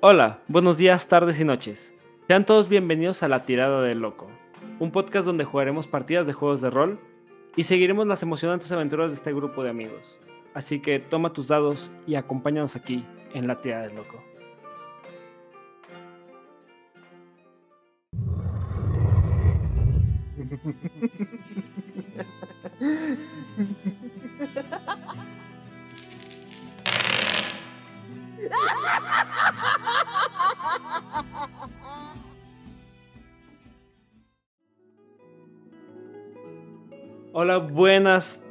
Hola, buenos días, tardes y noches. Sean todos bienvenidos a La Tirada del Loco, un podcast donde jugaremos partidas de juegos de rol y seguiremos las emocionantes aventuras de este grupo de amigos. Así que toma tus dados y acompáñanos aquí en La Tirada del Loco. Hola, buenas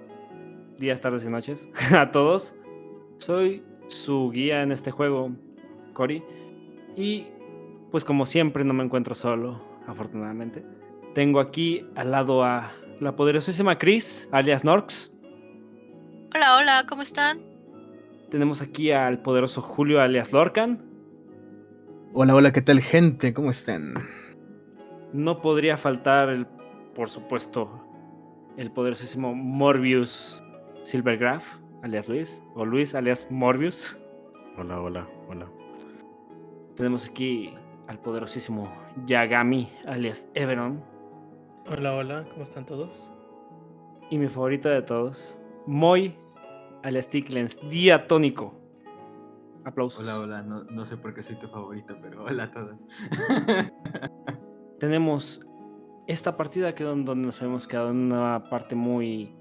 días, tardes y noches a todos. Soy su guía en este juego, Cory. Y pues como siempre no me encuentro solo, afortunadamente. Tengo aquí al lado a la poderosísima Chris, alias Norx. Hola, hola, ¿cómo están? Tenemos aquí al poderoso Julio, alias Lorcan. Hola, hola, ¿qué tal gente? ¿Cómo están? No podría faltar, el, por supuesto, el poderosísimo Morbius Silvergraph, alias Luis, o Luis, alias Morbius. Hola, hola, hola. Tenemos aquí al poderosísimo Yagami, alias Everon. Hola, hola, ¿cómo están todos? Y mi favorita de todos, Moy, alias Ticklens, diatónico. Aplausos. Hola, hola, no, no sé por qué soy tu favorita, pero hola a todos. Tenemos esta partida que es donde nos hemos quedado en una parte muy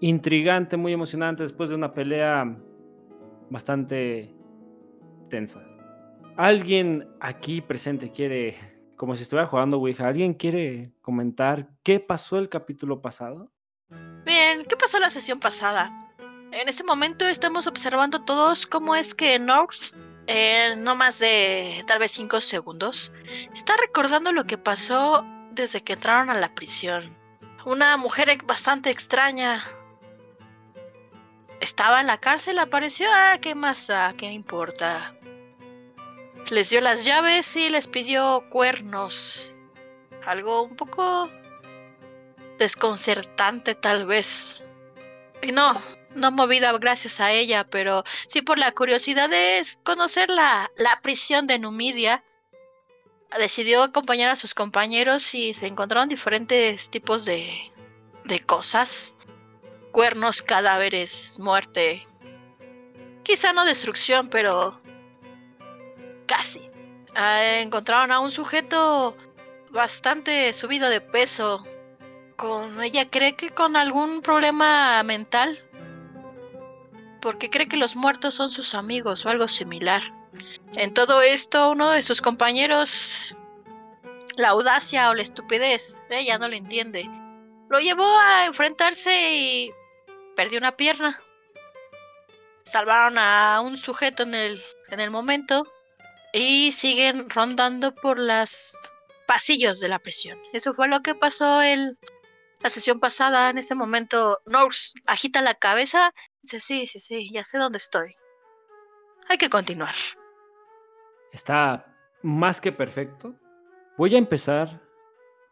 intrigante, muy emocionante, después de una pelea bastante tensa. ¿Alguien aquí presente quiere, como si estuviera jugando Ouija, ¿alguien quiere comentar qué pasó el capítulo pasado? Bien, ¿qué pasó la sesión pasada? En este momento estamos observando todos cómo es que Norse, en no más de tal vez 5 segundos, está recordando lo que pasó desde que entraron a la prisión. Una mujer bastante extraña. Estaba en la cárcel, apareció. Ah, ¿qué más? ¿Qué importa? Les dio las llaves y les pidió cuernos. Algo un poco desconcertante tal vez. Y no, no movida gracias a ella, pero sí por la curiosidad de conocer la, la prisión de Numidia decidió acompañar a sus compañeros y se encontraron diferentes tipos de, de cosas. Cuernos, cadáveres, muerte. Quizá no destrucción, pero casi. Ah, encontraron a un sujeto bastante subido de peso. Con ella cree que con algún problema mental. Porque cree que los muertos son sus amigos o algo similar. En todo esto, uno de sus compañeros, la audacia o la estupidez, ella no lo entiende, lo llevó a enfrentarse y perdió una pierna. Salvaron a un sujeto en el, en el momento y siguen rondando por los pasillos de la prisión. Eso fue lo que pasó en la sesión pasada. En ese momento, Norse agita la cabeza dice, sí, sí, sí, ya sé dónde estoy. Hay que continuar. Está más que perfecto. Voy a empezar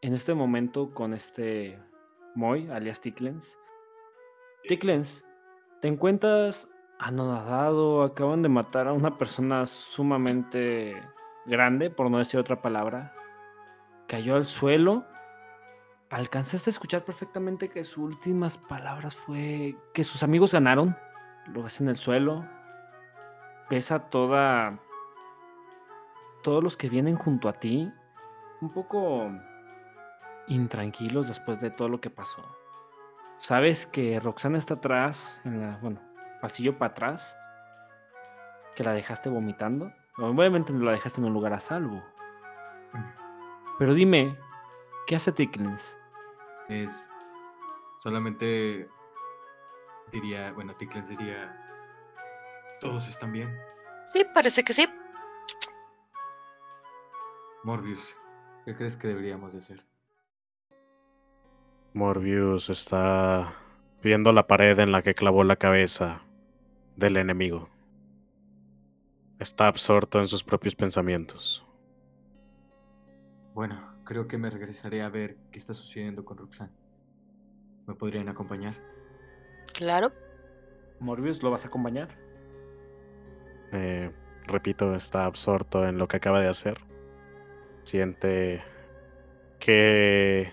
en este momento con este Moy, alias Ticklens. Ticklens, te encuentras anonadado, acaban de matar a una persona sumamente grande, por no decir otra palabra. Cayó al suelo. Alcanzaste a escuchar perfectamente que sus últimas palabras fue que sus amigos ganaron. Lo ves en el suelo. Ves a toda todos los que vienen junto a ti un poco intranquilos después de todo lo que pasó. Sabes que Roxana está atrás, en la, bueno, pasillo para atrás, que la dejaste vomitando. Obviamente la dejaste en un lugar a salvo. Pero dime, ¿qué hace Ticklens? Es solamente diría, bueno, Ticklens diría, todos están bien. Sí, parece que sí. Morbius, ¿qué crees que deberíamos de hacer? Morbius está viendo la pared en la que clavó la cabeza del enemigo. Está absorto en sus propios pensamientos. Bueno, creo que me regresaré a ver qué está sucediendo con Roxanne. ¿Me podrían acompañar? Claro. Morbius, ¿lo vas a acompañar? Eh, repito, está absorto en lo que acaba de hacer. Siente que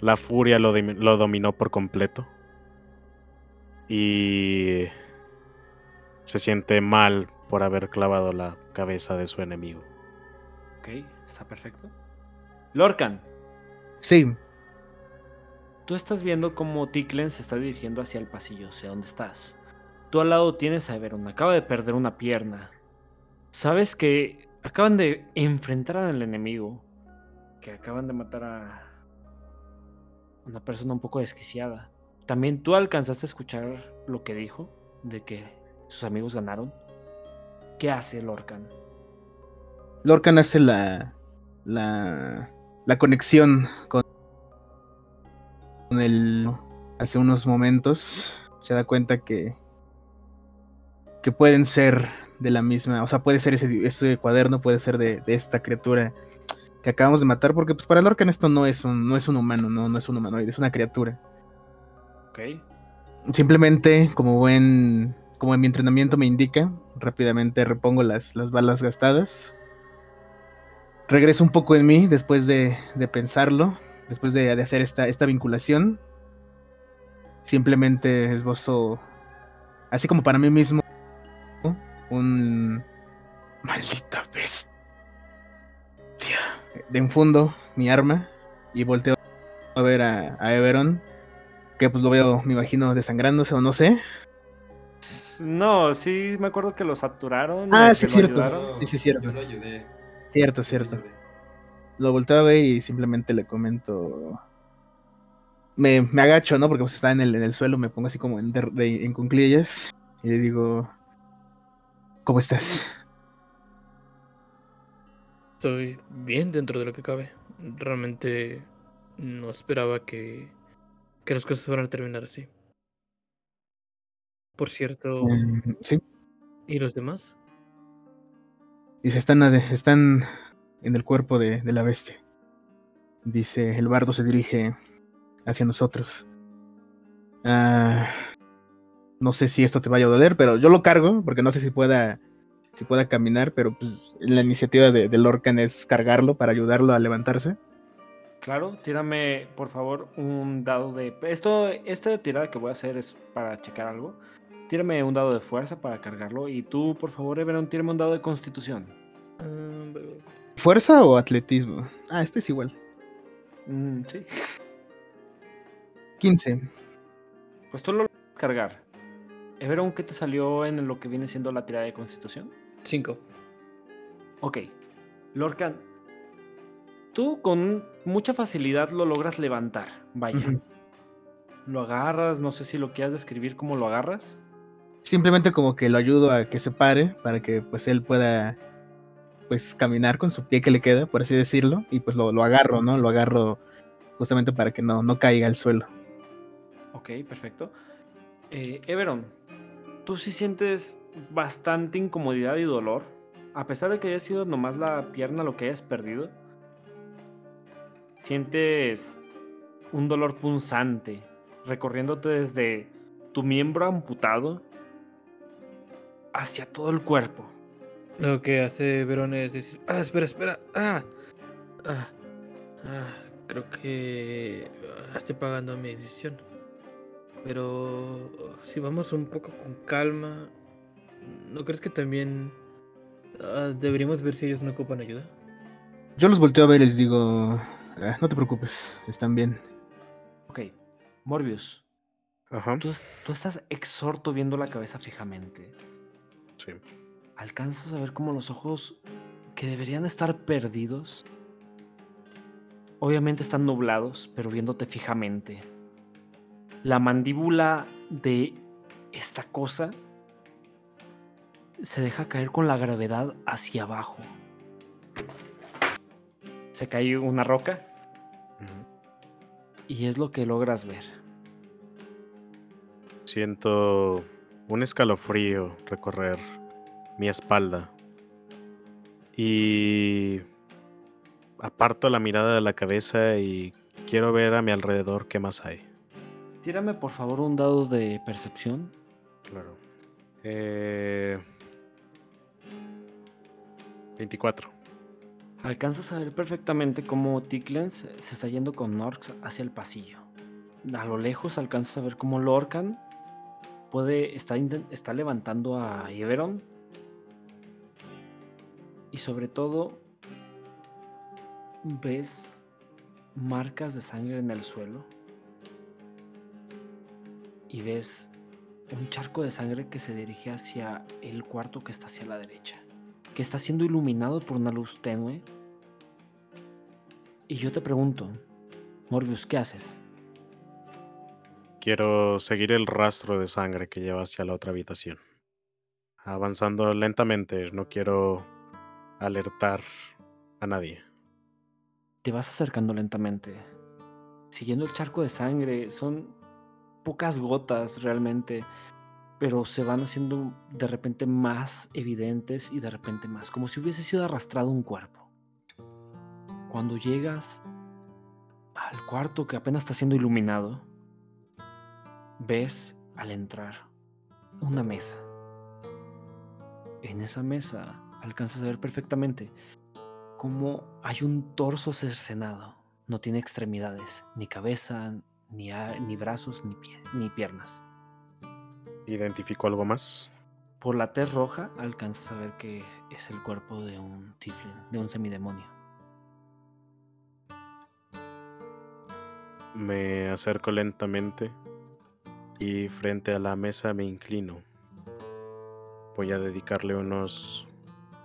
la furia lo, lo dominó por completo. Y se siente mal por haber clavado la cabeza de su enemigo. Ok, está perfecto. Lorcan, Sí, tú estás viendo cómo Ticklen se está dirigiendo hacia el pasillo, hacia donde estás. Tú al lado tienes a Everon, acaba de perder una pierna. Sabes que acaban de enfrentar al enemigo, que acaban de matar a una persona un poco desquiciada. También tú alcanzaste a escuchar lo que dijo, de que sus amigos ganaron. ¿Qué hace Lorcan? Lorcan hace la, la, la conexión con, con el hace unos momentos. Se da cuenta que, que pueden ser de la misma, o sea, puede ser ese, ese cuaderno, puede ser de, de esta criatura que acabamos de matar, porque pues para Lorcan esto no es un, no es un humano, no, no es un humanoide, es una criatura. ¿Ok? Simplemente, como buen, como en mi entrenamiento me indica, rápidamente repongo las, las balas gastadas. Regreso un poco en mí después de, de pensarlo, después de, de hacer esta, esta vinculación. Simplemente esbozo, así como para mí mismo, un... Maldita bestia. De enfundo mi arma y volteo a ver a, a Everon que pues lo veo, me imagino, desangrándose o no sé. No, sí me acuerdo que lo saturaron. Ah, y sí, lo cierto. ayudaron. Sí, sí, cierto. Yo lo ayudé. Cierto, cierto. Lo volteo a ver y simplemente le comento. Me, me agacho, ¿no? Porque pues está en el, en el suelo, me pongo así como en, de- de- en cunclillas y le digo, ¿cómo estás? Estoy bien dentro de lo que cabe. Realmente no esperaba que, que las cosas fueran a terminar así. Por cierto, Mm, sí, ¿y los demás? Dice, están, están en el cuerpo de, de la bestia. Dice, el bardo se dirige hacia nosotros. Ah, no sé si esto te vaya a doler, pero yo lo cargo, porque no sé si pueda, si pueda caminar, pero pues, la iniciativa de, de Lorcan es cargarlo para ayudarlo a levantarse. Claro, tírame por favor un dado de. Esto, esta tirada que voy a hacer es para checar algo. Tírame un dado de fuerza para cargarlo. Y tú, por favor, Everon, tírame un dado de constitución. Ah, ¿Fuerza o atletismo? Ah, este es igual. Mm, sí. 15. Pues tú lo logras cargar. Everon, ¿qué te salió en lo que viene siendo la tirada de constitución? Cinco. Ok. Lorcan, tú con mucha facilidad lo logras levantar. Vaya. Lo agarras, no sé si lo quieras describir cómo lo agarras. Simplemente como que lo ayudo a que se pare para que pues él pueda pues caminar con su pie que le queda, por así decirlo, y pues lo, lo agarro, ¿no? Lo agarro justamente para que no, no caiga al suelo. Ok, perfecto. Eh, Everon, tú sí sientes bastante incomodidad y dolor. A pesar de que haya sido nomás la pierna lo que hayas perdido. Sientes un dolor punzante recorriéndote desde tu miembro amputado hacia todo el cuerpo. Lo que hace Verón es decir, ah, espera, espera, ah, ah, ah, creo que ah, estoy pagando mi decisión. Pero si vamos un poco con calma, ¿no crees que también ah, deberíamos ver si ellos no ocupan ayuda? Yo los volteo a ver y les digo, "Ah, no te preocupes, están bien. Ok, Morbius, Ajá. tú, tú estás exhorto viendo la cabeza fijamente. Sí. alcanzas a ver como los ojos que deberían estar perdidos, obviamente están nublados, pero viéndote fijamente. La mandíbula de esta cosa se deja caer con la gravedad hacia abajo. Se cae una roca y es lo que logras ver. Siento un escalofrío recorrer mi espalda. Y aparto la mirada de la cabeza y quiero ver a mi alrededor qué más hay. Tírame por favor un dado de percepción. Claro. Eh, 24. Alcanzas a ver perfectamente cómo Tiklens se está yendo con Norx hacia el pasillo. A lo lejos alcanzas a ver cómo Lorcan puede está, está levantando a Everon. Y sobre todo ves marcas de sangre en el suelo. Y ves un charco de sangre que se dirige hacia el cuarto que está hacia la derecha. Que está siendo iluminado por una luz tenue. Y yo te pregunto, Morbius, ¿qué haces? Quiero seguir el rastro de sangre que lleva hacia la otra habitación. Avanzando lentamente, no quiero alertar a nadie. Te vas acercando lentamente, siguiendo el charco de sangre. Son pocas gotas realmente, pero se van haciendo de repente más evidentes y de repente más, como si hubiese sido arrastrado un cuerpo. Cuando llegas al cuarto que apenas está siendo iluminado, ves al entrar una mesa. En esa mesa alcanzas a ver perfectamente cómo hay un torso cercenado. No tiene extremidades, ni cabeza, ni, ni brazos, ni, pie- ni piernas. ¿Identifico algo más? Por la tez roja alcanzas a ver que es el cuerpo de un tiflin, de un semidemonio. Me acerco lentamente y frente a la mesa me inclino. Voy a dedicarle unos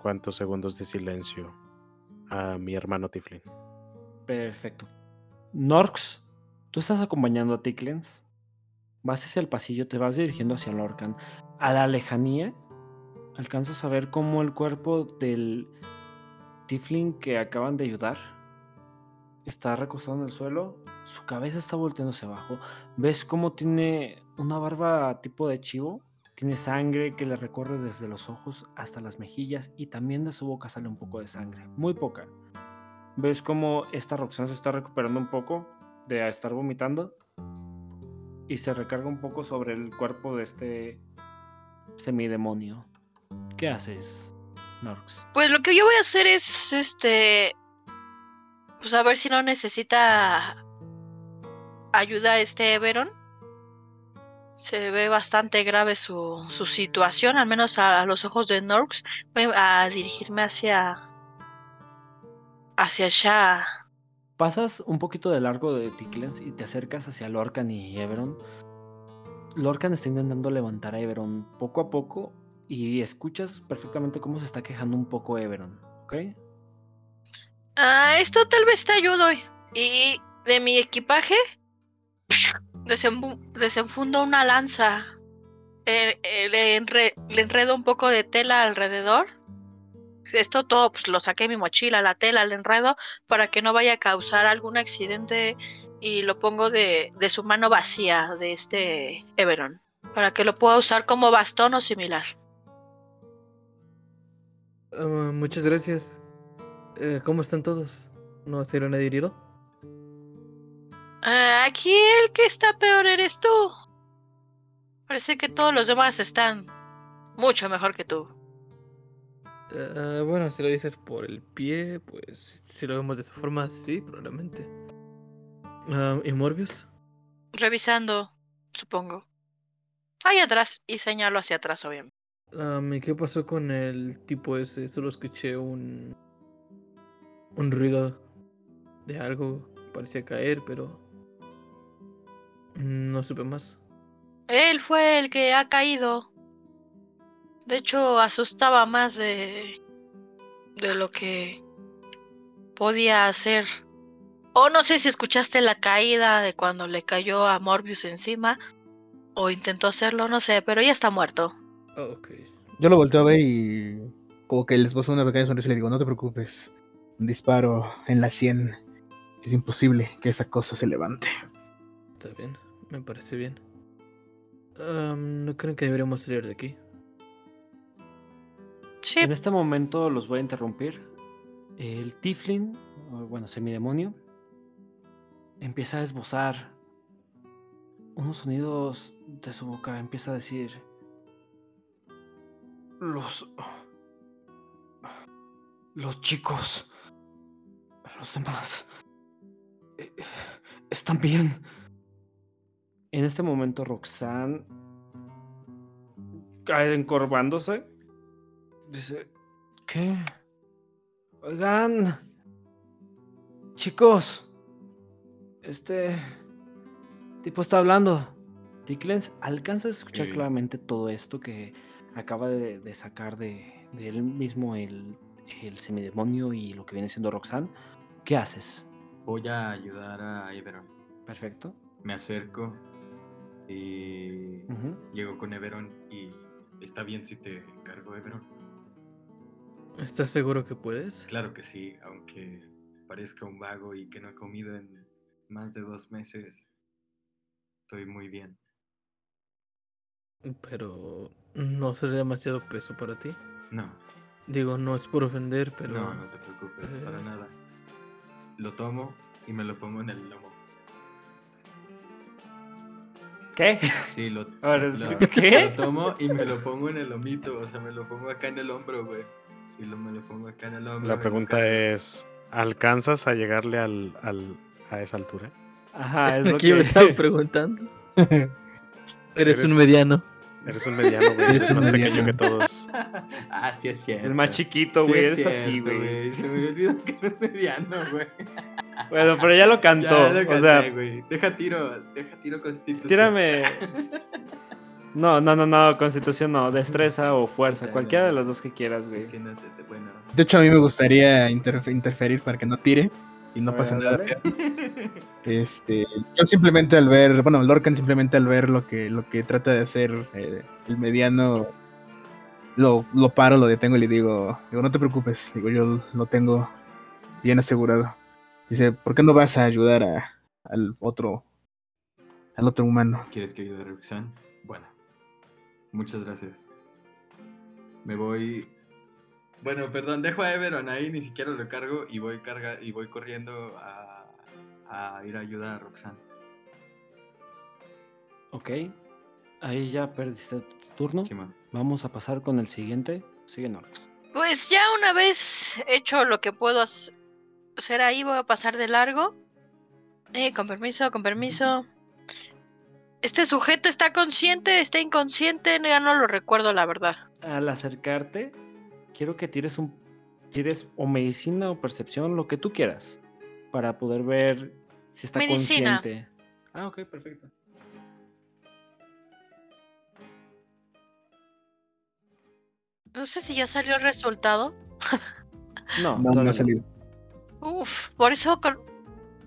cuantos segundos de silencio a mi hermano Tiflin. Perfecto. Norx, tú estás acompañando a Tiklens. Vas hacia el pasillo, te vas dirigiendo hacia Lorcan. A la lejanía, alcanzas a ver cómo el cuerpo del Tiflin que acaban de ayudar está recostado en el suelo. Su cabeza está volteando hacia abajo. Ves cómo tiene una barba tipo de chivo. Tiene sangre que le recorre desde los ojos hasta las mejillas y también de su boca sale un poco de sangre. Muy poca. Ves cómo esta Roxanne se está recuperando un poco de estar vomitando y se recarga un poco sobre el cuerpo de este semidemonio. ¿Qué haces, Norx? Pues lo que yo voy a hacer es, este, pues a ver si no necesita ayuda este Everon. Se ve bastante grave su, su situación, al menos a, los ojos de Norx. Voy a dirigirme hacia, hacia allá. Pasas un poquito de largo de Tiklens y te acercas hacia Lorcan y Everon. Lorcan está intentando levantar a Everon poco a poco y escuchas perfectamente cómo se está quejando un poco Everon, ¿ok? Ah, esto tal vez te ayudo. Y de mi equipaje desenfu- desenfundo una lanza. Eh, eh, le, enre- le enredo un poco de tela alrededor. Esto todo pues, lo saqué de mi mochila, la tela, le enredo para que no vaya a causar algún accidente y lo pongo de, su mano vacía de este Everon. Para que lo pueda usar como bastón o similar. Ah, muchas gracias. Eh, ¿Cómo están todos? ¿No se nadie herido? Aquí el que está peor eres tú. Parece que todos los demás están mucho mejor que tú. Ah, bueno, si lo dices por el pie, pues si lo vemos de esa forma, sí, probablemente. Ah, ¿Y Morbius? Revisando, supongo. Ahí atrás, y señalo hacia atrás, obviamente. Ah, ¿y qué pasó con el tipo ese? Solo escuché un. un ruido de algo. Parecía caer, pero. No supe más. Él fue el que ha caído. De hecho, asustaba más de. de lo que podía hacer. O no sé si escuchaste la caída de cuando le cayó a Morbius encima. O intentó hacerlo, no sé, pero ya está muerto. Ok. Yo lo volteo a ver y como que les puso una pequeña sonrisa y le digo, no te preocupes, un disparo en la sien. Es imposible que esa cosa se levante. Está bien, me parece bien. ¿No creen que deberíamos salir de aquí? Sí, En este momento los voy a interrumpir. El Tiflin, o bueno, semidemonio, empieza a esbozar unos sonidos de su boca. Empieza a decir: Los. Los chicos. Los demás. eh, Están bien. En este momento, Roxanne cae encorvándose. Dice: ¿Qué? Oigan. Chicos. Este. Tipo está hablando. Tickles alcanza a escuchar Sí. claramente todo esto que acaba de, de sacar de, de él mismo el, el semidemonio y lo que viene siendo Roxanne. ¿Qué haces? Voy a ayudar a Everon. Perfecto. Me acerco y Ujú. llego con Everon y está bien si te encargo Everon. ¿Estás seguro que puedes? Claro que sí, aunque parezca un vago y que no he comido en más de dos meses. Estoy muy bien. Pero no será demasiado peso para ti. No, Digo, no es por ofender, pero no, no te preocupes, para Eh. nada. Lo tomo y me lo pongo en el lomo. ¿Qué? Sí, lo, lo- ¿qué? lo tomo y me lo pongo en el lomito, o sea, me lo pongo acá en el hombro, güey. Y lo, me lo pongo acá en el hombro. La pregunta es, ¿alcanzas a llegarle al, al- a esa altura? Ajá, es lo aquí me que... estaba preguntando. Eres un Eres- mediano. Eres un mediano, güey. Eres Eres más pequeño mediano. que todos. ah, sí es cierto. El más chiquito, Sí güey. es es así, güey. Se me olvidó que era mediano, güey. Bueno, pero ya lo cantó. Ya lo o canté, sea, güey. Deja tiro, deja tiro constitución. tírame. No, no, no, no. Constitución no. Destreza o fuerza. Cualquiera de las dos que quieras, güey. Es que no te, te- bueno. De hecho, a mí me gustaría interfe- interferir para que no tire y no A pase ver, nada. feo. Este, yo simplemente al ver, bueno, Lorcan simplemente al ver lo que, lo que trata de hacer eh, el mediano, lo, lo paro, lo detengo y le digo, digo, no te preocupes, digo, yo lo tengo bien asegurado. Dice, ¿por qué no vas a ayudar a, al otro, al otro humano? ¿Quieres que ayude a Roxanne? Bueno, muchas gracias. Me voy. Bueno, perdón, dejo a Everon ahí, ni siquiera lo cargo y voy carga y voy corriendo a, a ir a ayudar a Roxanne. Ok. Ahí ya perdiste tu turno. Vamos a pasar con el siguiente. Sigue Norx. Pues ya una vez hecho lo que puedo hac- hacer ahí, voy a pasar de largo. Eh, con permiso, con permiso. Este sujeto está consciente, está inconsciente, ya no lo recuerdo la verdad. Al acercarte, quiero que tires un. Tires o medicina o percepción, lo que tú quieras. Para poder ver si está Medicina. consciente. Ah, ok, perfecto. No sé si ya salió el resultado. No, No, no ha salido. Uf, por eso con-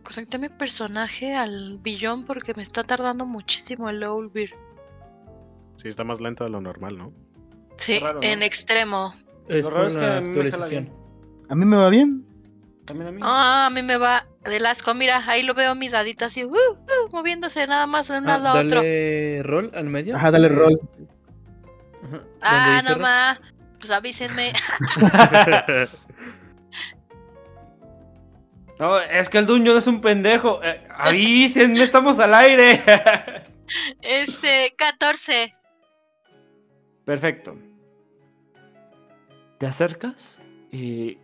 conecté mi personaje al billón porque me está tardando muchísimo el Owlbear. Sí, está más lento de lo normal, ¿no? Sí, raro, ¿no? en extremo. Es Lo por raro es que una a mí me actualización. bien. A mí me va bien. También a mí. Ah, a mí me va del asco. Mira, ahí lo veo mi dadito así, uh, uh, moviéndose nada más de un Ah, lado a otro. dale rol al medio. Ajá, dale Eh, rol. ajá, Ah, no más. Pues avísenme. No, es que el Dungeon es un pendejo. Eh, avísenme, estamos al aire. Este, 14. Perfecto. Te acercas y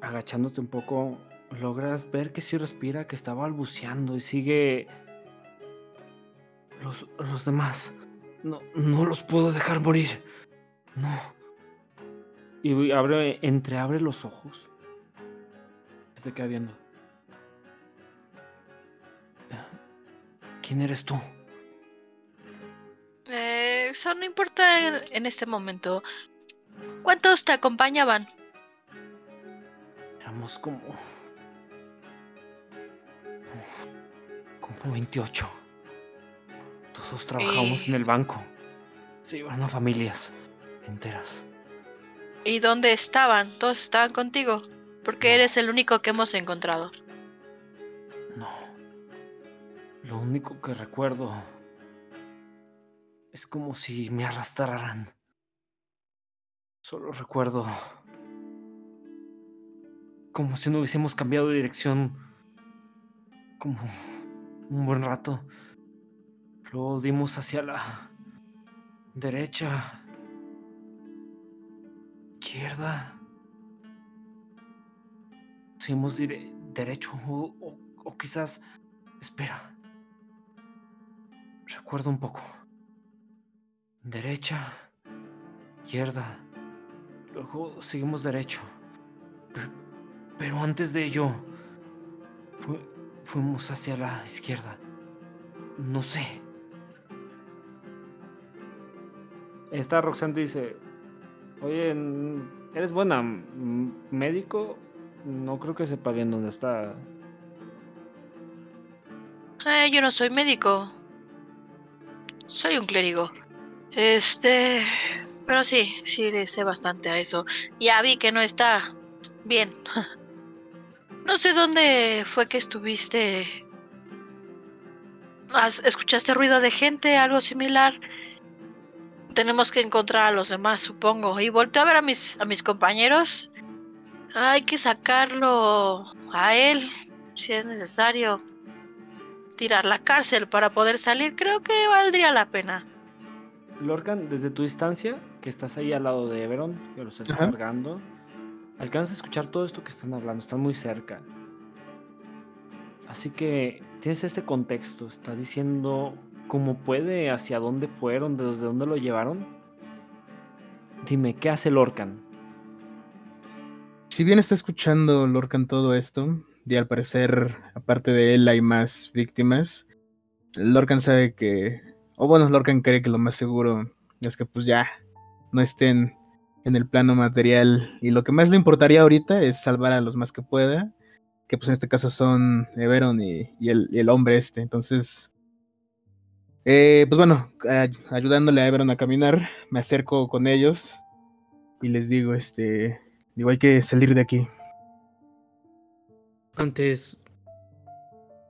agachándote un poco logras ver que sí respira, que está balbuceando y sigue... Los, los demás. No, no los puedo dejar morir. No. Y abre, entreabre los ojos. Se te queda viendo. ¿Quién eres tú? Eh, eso no importa en, en este momento. ¿Cuántos te acompañaban? Éramos como. como 28. Todos trabajamos en Eh. el banco. Se iban a familias enteras. ¿Y dónde estaban? ¿Todos estaban contigo? Porque eres el único que hemos encontrado. No. Lo único que recuerdo. Es como si me arrastraran. Solo recuerdo. Como si no hubiésemos cambiado de dirección. Como un buen rato. Luego dimos hacia la derecha. Izquierda. seguimos dire- derecho o, o- o quizás... Espera. Recuerdo un poco. Derecha, izquierda. Luego seguimos derecho. Pero, antes de ello, fu- fuimos hacia la izquierda. No sé. Esta Roxanne dice, oye, ¿eres buena médico? No creo que sepa bien dónde está. Eh, yo no soy médico. Soy un clérigo. Este. Pero sí, sí le sé bastante a eso. Ya vi que no está bien. No sé dónde fue que estuviste. ¿Has- ¿Escuchaste ruido de gente? ¿Algo similar? Tenemos que encontrar a los demás, supongo. Y volteo a ver a mis, a mis compañeros. Hay que sacarlo a él, si es necesario tirar la cárcel para poder salir, creo que valdría la pena. Lorcan, desde tu distancia, que estás ahí al lado de Everon, que lo estás Ajá. cargando, alcanzas a escuchar todo esto que están hablando, están muy cerca. Así que tienes este contexto, está diciendo cómo puede, hacia dónde fueron, desde dónde lo llevaron. Dime, ¿qué hace Lorcan? Si bien está escuchando Lorcan todo esto, y al parecer, aparte de él, hay más víctimas, Lorcan sabe que, o bueno, Lorcan cree que lo más seguro es que pues ya no estén en el plano material y lo que más le importaría ahorita es salvar a los más que pueda, que pues en este caso son Everon y, y el, y el hombre este, entonces... eh, pues bueno, ay- ayudándole a Everon a caminar, me acerco con ellos y les digo, este, digo, hay que salir de aquí. Antes.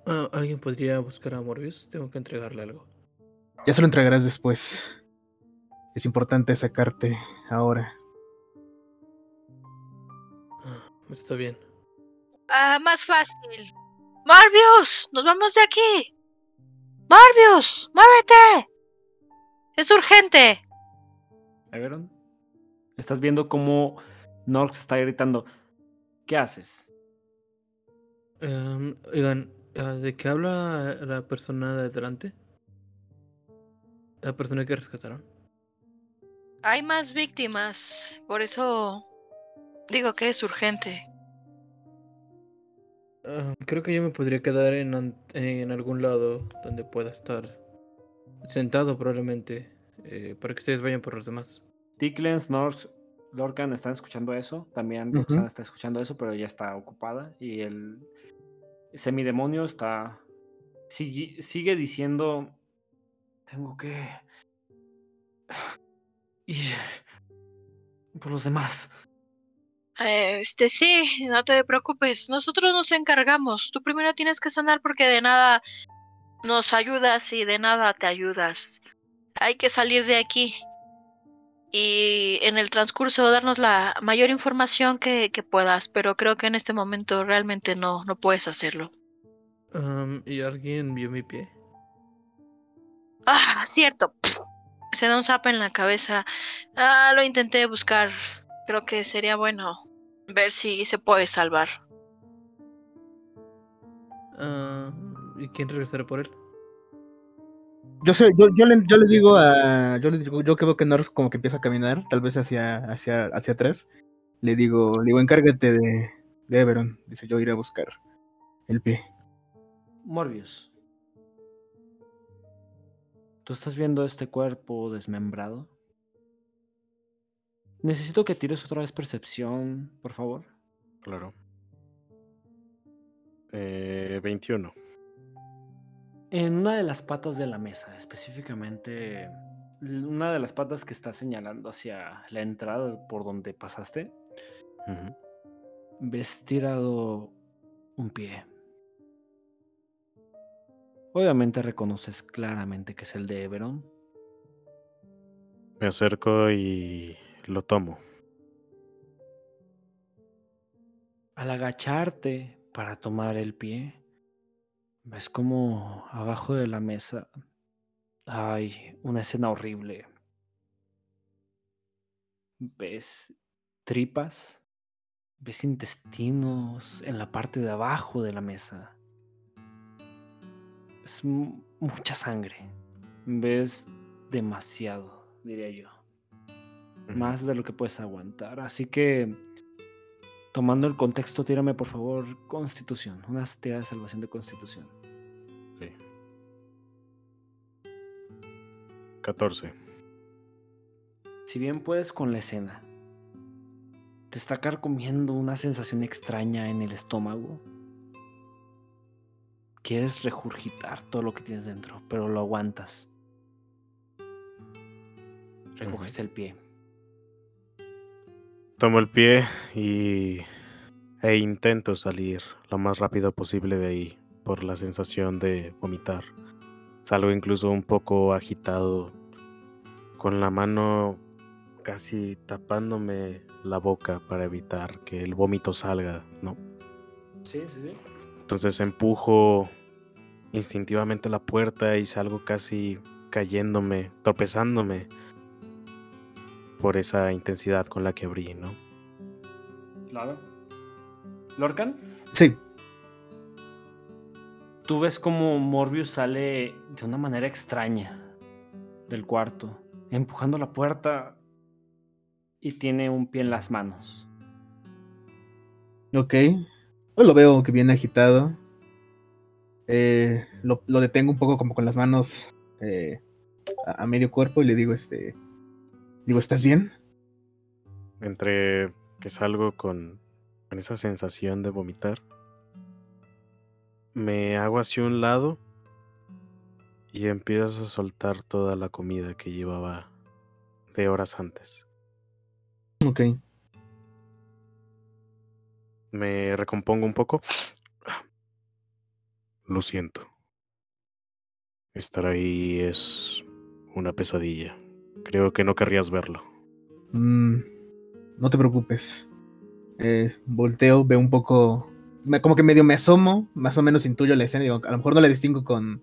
ah, ¿Alguien podría buscar a Morbius? Tengo que entregarle algo. Ya se lo entregarás después. Es importante sacarte ahora. Ah, está bien. Ah, más fácil. Marvius, nos vamos de aquí. Marvius, muévete. Es urgente. Everon, estás viendo cómo Norx está gritando. ¿Qué haces? Em, oigan, ah, ¿de qué habla la persona de delante? La persona que rescataron. Hay más víctimas, por eso digo que es urgente. Ah, creo que yo me podría quedar en, algún lado donde pueda estar sentado probablemente eh, para que ustedes vayan por los demás. Tickles, Norx, Lorcan están escuchando eso. También. Roxana está escuchando eso, pero ya está ocupada. Y el semidemonio está. Sigue, sigue diciendo. Tengo que. Ir. Por los demás. Eh, Este sí, no te preocupes, nosotros nos encargamos. Tú primero tienes que sanar porque de nada nos ayudas y de nada te ayudas. Hay que salir de aquí y en el transcurso darnos la mayor información que, que puedas, pero creo que en este momento realmente no, no puedes hacerlo. ¿Y alguien vio mi pie? Ah, cierto. Se da un zap en la cabeza. Ah, lo intenté buscar. Creo que sería bueno ver si se puede salvar. Ah, ¿Y quién regresará por él? Yo sé, yo, yo, le, yo le digo a. Yo le digo, yo que veo que Norris como que empieza a caminar, tal vez hacia, hacia, hacia atrás. Le digo, le digo, encárgate de, de Everon. Dice, yo iré a buscar el pie. Morbius. ¿Tú estás viendo este cuerpo desmembrado? Necesito que tires otra vez percepción, por favor. Claro. Eh, 21. En una de las patas de la mesa, específicamente una de las patas que está señalando hacia la entrada por donde pasaste, ves tirado un pie. Obviamente reconoces claramente que es el de Everon. Me acerco y lo tomo. Al agacharte para tomar el pie, ves como abajo de la mesa hay una escena horrible. Ves tripas Ves intestinos en la parte de abajo de la mesa. Es mucha sangre. Ves demasiado, diría yo. Más de lo que puedes aguantar. Así que, tomando el contexto, tírame por favor constitución. Una tirada de salvación de constitución. Ok. 14. Si bien puedes con la escena, te está carcomiendo una sensación extraña en el estómago. Quieres regurgitar todo lo que tienes dentro, pero lo aguantas. Recoges el pie. Tomo el pie y e intento salir lo más rápido posible de ahí por la sensación de vomitar. Salgo incluso un poco agitado, con la mano casi tapándome la boca para evitar que el vómito salga, ¿no? Sí, sí, sí. Entonces empujo instintivamente la puerta y salgo casi cayéndome, tropezándome por esa intensidad con la que abrí, ¿no? Claro. ¿Lorcan? Sí. Tú ves como Morbius sale de una manera extraña del cuarto, empujando la puerta y tiene un pie en las manos. Ok. Yo lo veo que viene agitado. Eh, lo, lo detengo un poco como con las manos eh, a, a medio cuerpo y le digo, este. Digo, ¿estás bien? Entre que salgo con, con esa sensación de vomitar, me hago hacia un lado y empiezo a soltar toda la comida que llevaba de horas antes. Ok. Me recompongo un poco. Lo siento. Estar ahí es una pesadilla. Creo que no querrías verlo. Mm, no te preocupes. Eh, volteo, veo un poco. como que medio me asomo, más o menos intuyo la escena. A lo mejor no la distingo con,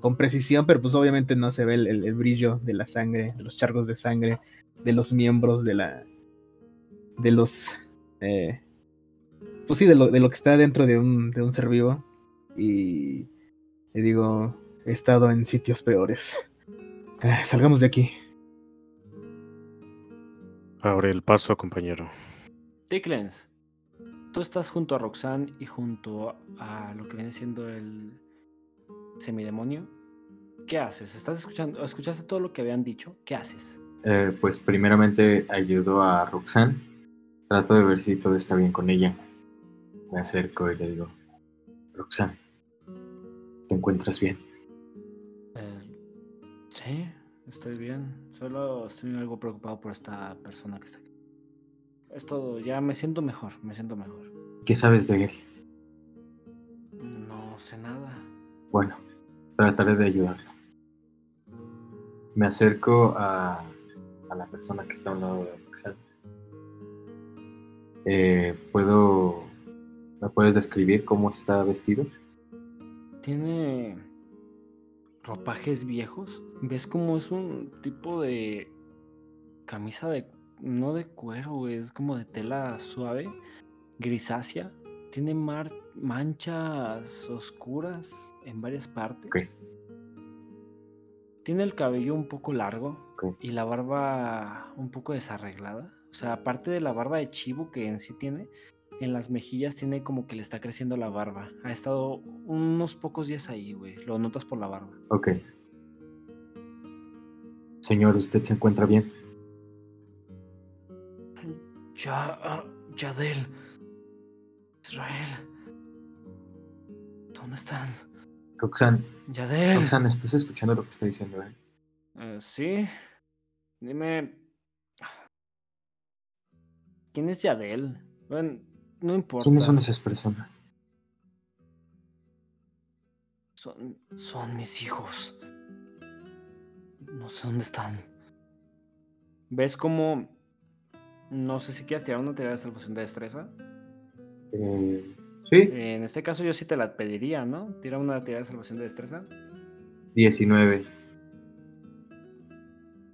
con precisión, pero pues obviamente no se ve el brillo de la sangre, de los charcos de sangre, de los miembros, de la. de los. eh, pues sí, de lo, de lo que está dentro de un, de un ser vivo. Y le digo, he estado en sitios peores. Ah, salgamos de aquí. Abre el paso, compañero. Ticklenz, tú estás junto a Roxanne y junto a lo que viene siendo el semidemonio. ¿Qué haces? ¿Estás escuchando? ¿Escuchaste todo lo que habían dicho? ¿Qué haces? Eh, pues primeramente ayudo a Roxanne. Trato de ver si todo está bien con ella. Me acerco y le digo, Roxanne, ¿te encuentras bien? Eh, sí, estoy bien. Solo estoy algo preocupado por esta persona que está aquí. Es todo, ya me siento mejor, me siento mejor. ¿Qué sabes de él? No sé nada. Bueno, trataré de ayudarlo. Me acerco a, a la persona que está a un lado de Roxanne. Eh, ¿Puedo... ¿Me puedes describir cómo está vestido? Tiene ropajes viejos. ¿Ves cómo es un tipo de camisa de... No de cuero, es como de tela suave, grisácea. Tiene mar- manchas oscuras en varias partes. Tiene el cabello un poco largo y la barba un poco desarreglada. O sea, aparte de la barba de chivo que en sí tiene, en las mejillas tiene como que le está creciendo la barba. Ha estado unos pocos días ahí, güey. Lo notas por la barba. Ok. Señor, ¿usted se encuentra bien? Ya, ah, Yadel. Israel. ¿Dónde están? Roxanne, Yadel. Roxanne, ¿estás escuchando lo que está diciendo? Eh, sí. Dime. ¿Quién es Yadel? Bueno, no importa. ¿Quiénes son esas personas? Son, son mis hijos. No sé dónde están. ¿Ves cómo... No sé si quieres tirar una tirada de salvación de destreza. Eh, sí, En este caso yo sí te la pediría, ¿no? Tira una tirada de salvación de destreza. 19.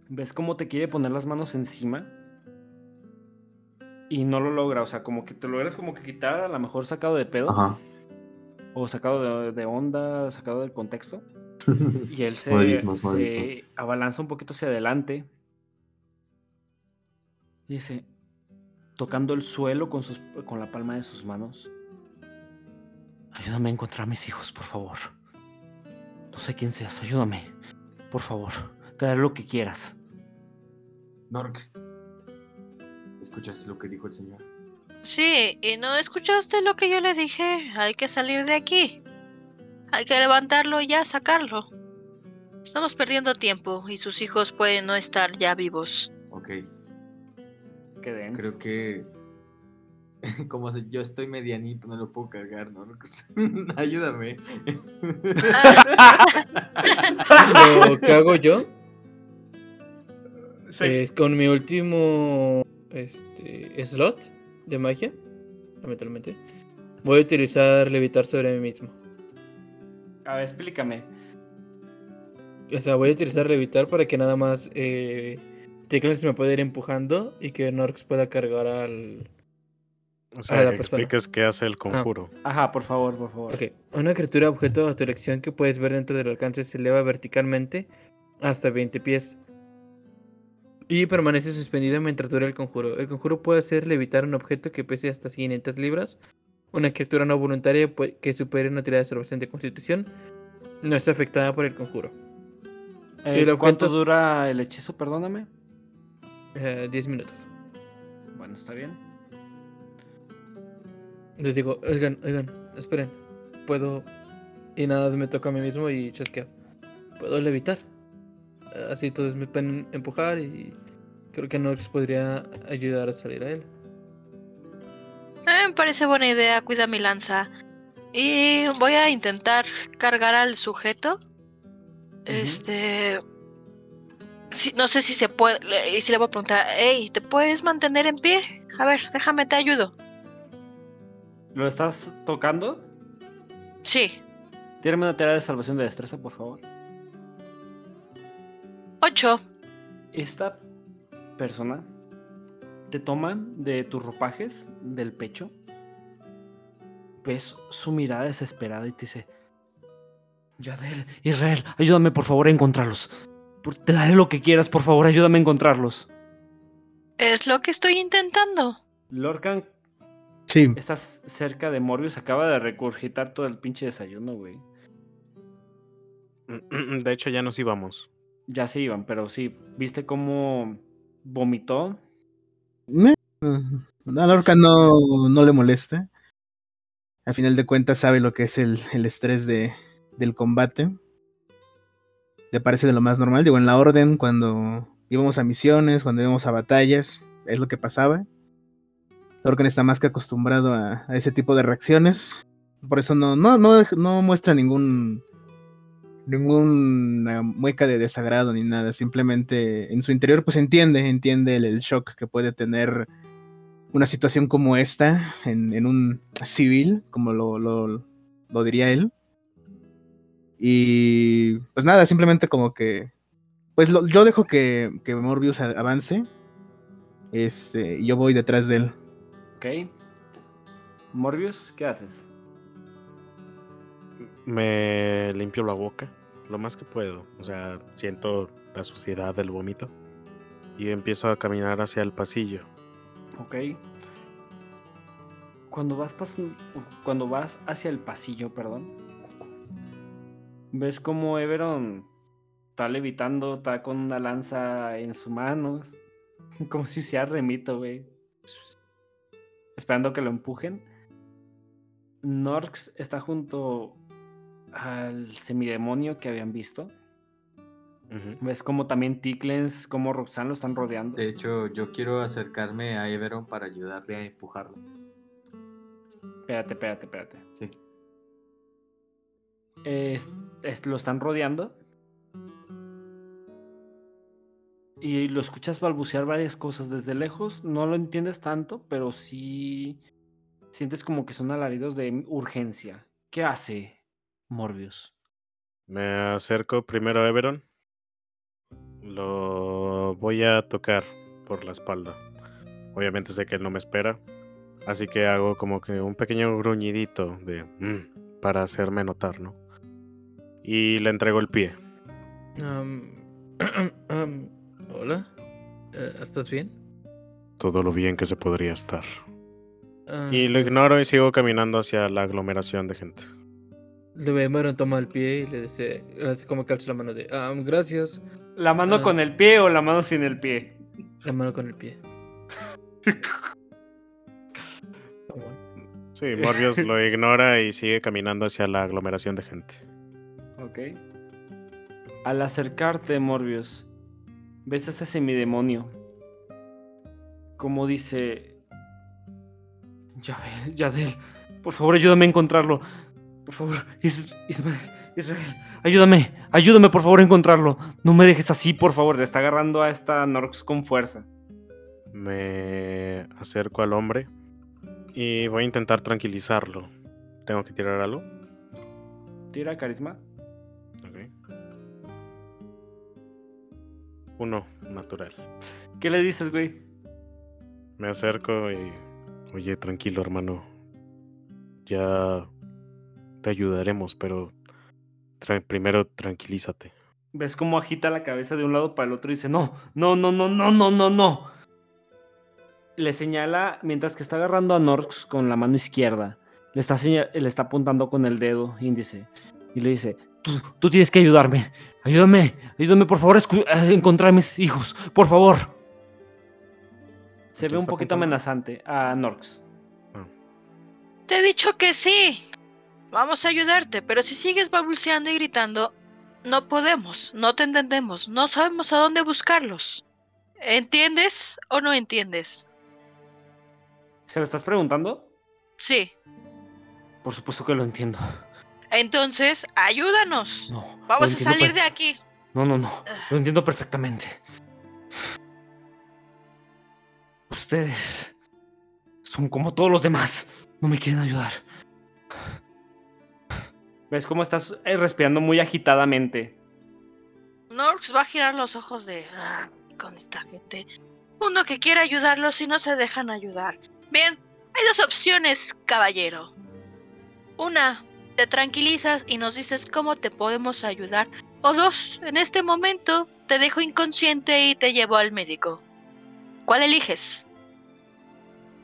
¿Ves cómo te quiere poner las manos encima? Y no lo logra. O sea, como que te logras como que quitar, a lo mejor sacado de pedo. Ajá. O sacado de, de onda, sacado del contexto. Y él se, Modismos, se modismos. abalanza un poquito hacia adelante. Y dice, tocando el suelo con, sus, con la palma de sus manos. Ayúdame a encontrar a mis hijos, por favor. No sé quién seas, ayúdame. Por favor, te daré lo que quieras. Norx, ¿escuchaste lo que dijo el señor? Sí, y no escuchaste lo que yo le dije. Hay que salir de aquí. Hay que levantarlo y ya sacarlo. Estamos perdiendo tiempo y sus hijos pueden no estar ya vivos. Ok, Qué denso. creo que... Como yo estoy medianito, no lo puedo cargar, Norx. Ayúdame. Lo que hago yo es con mi último este, slot de magia, lamentablemente, voy a utilizar levitar sobre mí mismo. A ver, explícame. O sea, voy a utilizar levitar para que nada más eh, Tickles me pueda ir empujando y que Norx pueda cargar al. O sea, A la que persona. expliques qué hace el conjuro. Ajá, por favor, por favor. Ok, una criatura objeto a tu elección que puedes ver dentro del alcance se eleva verticalmente hasta 20 pies. Y permanece suspendido mientras dura el conjuro. El conjuro puede hacer levitar un objeto que pese hasta 500 libras. Una criatura no voluntaria que supere una tirada de salvación de constitución no es afectada por el conjuro. Eh, el ¿Cuánto es- dura el hechizo? Perdóname. Eh, 10 minutos. Bueno, está bien. Les digo, oigan, oigan, esperen. Puedo. Y nada, me toca a mí mismo y chasqueo. Puedo levitar. Así todos me pueden empujar y creo que Nox podría ayudar a salir a él. Eh, me parece buena idea, cuida mi lanza. Y voy a intentar cargar al sujeto. Este. sí, no sé si se puede. Y si le voy a preguntar, hey, ¿te puedes mantener en pie? A ver, déjame, te ayudo. ¿Lo estás tocando? Sí. Tírame una tirada de salvación de destreza, por favor. Ocho. Esta persona te toman de tus ropajes, del pecho. Ves su mirada desesperada y te dice: Yadel, Israel, ayúdame por favor a encontrarlos. Te daré lo que quieras, por favor, ayúdame a encontrarlos. Es lo que estoy intentando. Lorcan, Sí, estás cerca de Morbius, acaba de recurgitar todo el pinche desayuno, güey. De hecho, ya nos íbamos. Ya se iban, pero sí, ¿viste cómo vomitó? Me- A Lorca no, no le molesta. A final de cuentas sabe lo que es el, el estrés de, del combate. Le parece de lo más normal. Digo, en la orden, cuando íbamos a misiones, cuando íbamos a batallas, es lo que pasaba. Lorcan está más que acostumbrado a, a ese tipo de reacciones. Por eso no, no, no, no muestra ningún ninguna mueca de desagrado ni nada. Simplemente en su interior, pues entiende, entiende el, el shock que puede tener una situación como esta en, en un civil, como lo, lo, lo diría él. Y pues nada, simplemente como que. Pues lo- yo dejo que, que Morbius avance. Este, y yo voy detrás de él. ¿Ok? Morbius, ¿qué haces? Me limpio la boca lo más que puedo. O sea, siento la suciedad del vómito. Y empiezo a caminar hacia el pasillo. Ok. Cuando vas, cuando vas hacia el pasillo, perdón, ves como Everon está levitando, está con una lanza en sus manos, como si sea remito, güey. Esperando que lo empujen. Norx está junto al semidemonio que habían visto. Ves como también Tiklens, como Roxanne lo están rodeando. De hecho, yo quiero acercarme a Everon para ayudarle a empujarlo. Espérate, espérate, espérate. Sí. Es- es- lo están rodeando. Y lo escuchas balbucear varias cosas desde lejos. No lo entiendes tanto, pero sí sientes como que son alaridos de urgencia. ¿Qué hace Morbius? Me acerco primero a Everon. Lo voy a tocar por la espalda. Obviamente sé que él no me espera. Así que hago como que un pequeño gruñidito de "Mm", para hacerme notar, ¿no? Y le entrego el pie. Hola. Eh, ¿Estás bien? Todo lo bien que se podría estar. Ah, Y lo ignoro y sigo caminando hacia la aglomeración de gente. Le ve Meron toma el pie y le dice, hace como que alza la mano de, "Am, gracias. ¿La mano Ah. con el pie o la mano sin el pie? La mano con el pie. Sí, Morbius lo ignora y sigue caminando hacia la aglomeración de gente. Ok. Al acercarte, Morbius, ves a este semidemonio. Como dice. Yabel, Yadel, por favor, ayúdame a encontrarlo. Por favor, Is- Ismael, Israel, ayúdame, ayúdame por favor a encontrarlo. No me dejes así, por favor. Le está agarrando a esta Norx con fuerza. Me acerco al hombre y voy a intentar tranquilizarlo. ¿Tengo que tirar algo? Tira carisma. Ok. Uno, natural. ¿Qué le dices, güey? Me acerco y... Oye, tranquilo, hermano. Ya te ayudaremos, pero tra- primero tranquilízate. Ves cómo agita la cabeza de un lado para el otro y dice, no, no, no, no, no, no, no, no. Le señala, mientras que está agarrando a Norx con la mano izquierda, le está, le está apuntando con el dedo índice y le dice, tú, tú tienes que ayudarme, ayúdame, ayúdame por favor a a encontrar a mis hijos, por favor. Se ve un poquito apuntando? amenazante a Norx. Te he dicho que sí. Vamos a ayudarte, pero si sigues balbuceando y gritando, no podemos, no te entendemos, no sabemos a dónde buscarlos. ¿Entiendes o no entiendes? ¿Se lo estás preguntando? Sí. Por supuesto que lo entiendo. Entonces, ayúdanos. No. Vamos a salir de aquí. No, no, no. Lo entiendo perfectamente. Ustedes son como todos los demás. No me quieren ayudar. ¿Ves cómo estás eh, respirando muy agitadamente? Norx va a girar los ojos de "Ah, con esta gente. Uno que quiere ayudarlos y no se dejan ayudar. Bien, hay dos opciones, caballero. Una, te tranquilizas y nos dices cómo te podemos ayudar. O dos, en este momento te dejo inconsciente y te llevo al médico. ¿Cuál eliges?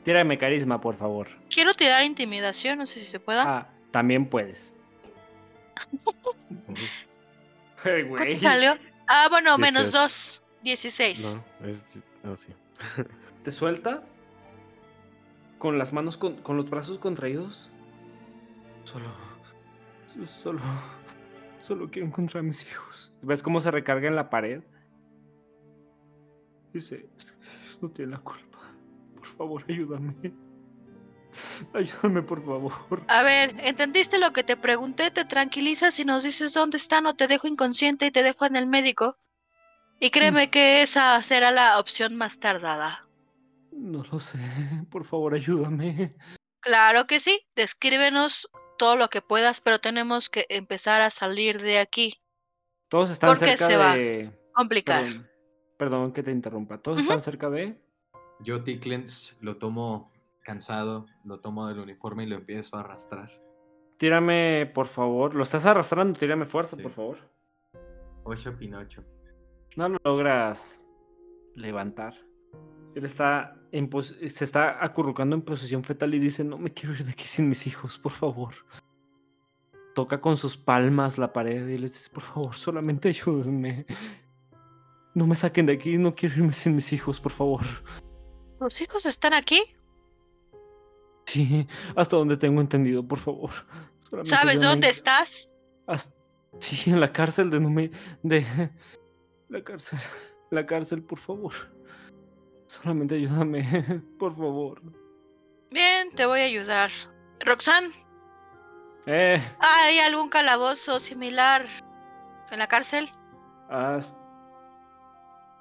Tírame carisma, por favor. Quiero tirar intimidación, no sé si se pueda. Ah, también puedes. Ay, ¿Cuánto güey. salió? Ah, bueno, menos 18. dos. 16. No, es... No, sí. Te suelta con las manos, con, con los brazos contraídos. Solo, solo, solo quiero encontrar a mis hijos. ¿Ves cómo se recarga en la pared? Dice, "Es que no tiene la culpa. Por favor, ayúdame. Ayúdame, por favor. A ver, ¿entendiste lo que te pregunté? Te tranquilizas y nos dices dónde están o te dejo inconsciente y te dejo en el médico. Y créeme que esa será la opción más tardada. No lo sé. Por favor, ayúdame. Claro que sí, descríbenos todo lo que puedas, pero tenemos que empezar a salir de aquí. Todos están ¿Por qué cerca se va? de. Complicar. Perdón, perdón que te interrumpa. Todos están cerca de. Yo, Ticlens, lo tomo cansado, lo tomo del uniforme y lo empiezo a arrastrar. Tírame, por favor. ¿Lo estás arrastrando? Tírame fuerza, Sí. por favor. Ocho Pinocho. No lo logras levantar. Él está en pos- se está acurrucando en posición fetal y dice, no me quiero ir de aquí sin mis hijos, por favor. Toca con sus palmas la pared y les dice, por favor, solamente ayúdenme. No me saquen de aquí, no quiero irme sin mis hijos, por favor. ¿Los hijos están aquí? Sí, hasta donde tengo entendido, por favor. Solamente ¿Sabes dónde estás? Hasta- Sí, en la cárcel de no me... de... La cárcel. La cárcel, por favor. Solamente ayúdame, por favor. Bien, te voy a ayudar. Roxanne, Eh, ¿hay algún calabozo similar en la cárcel?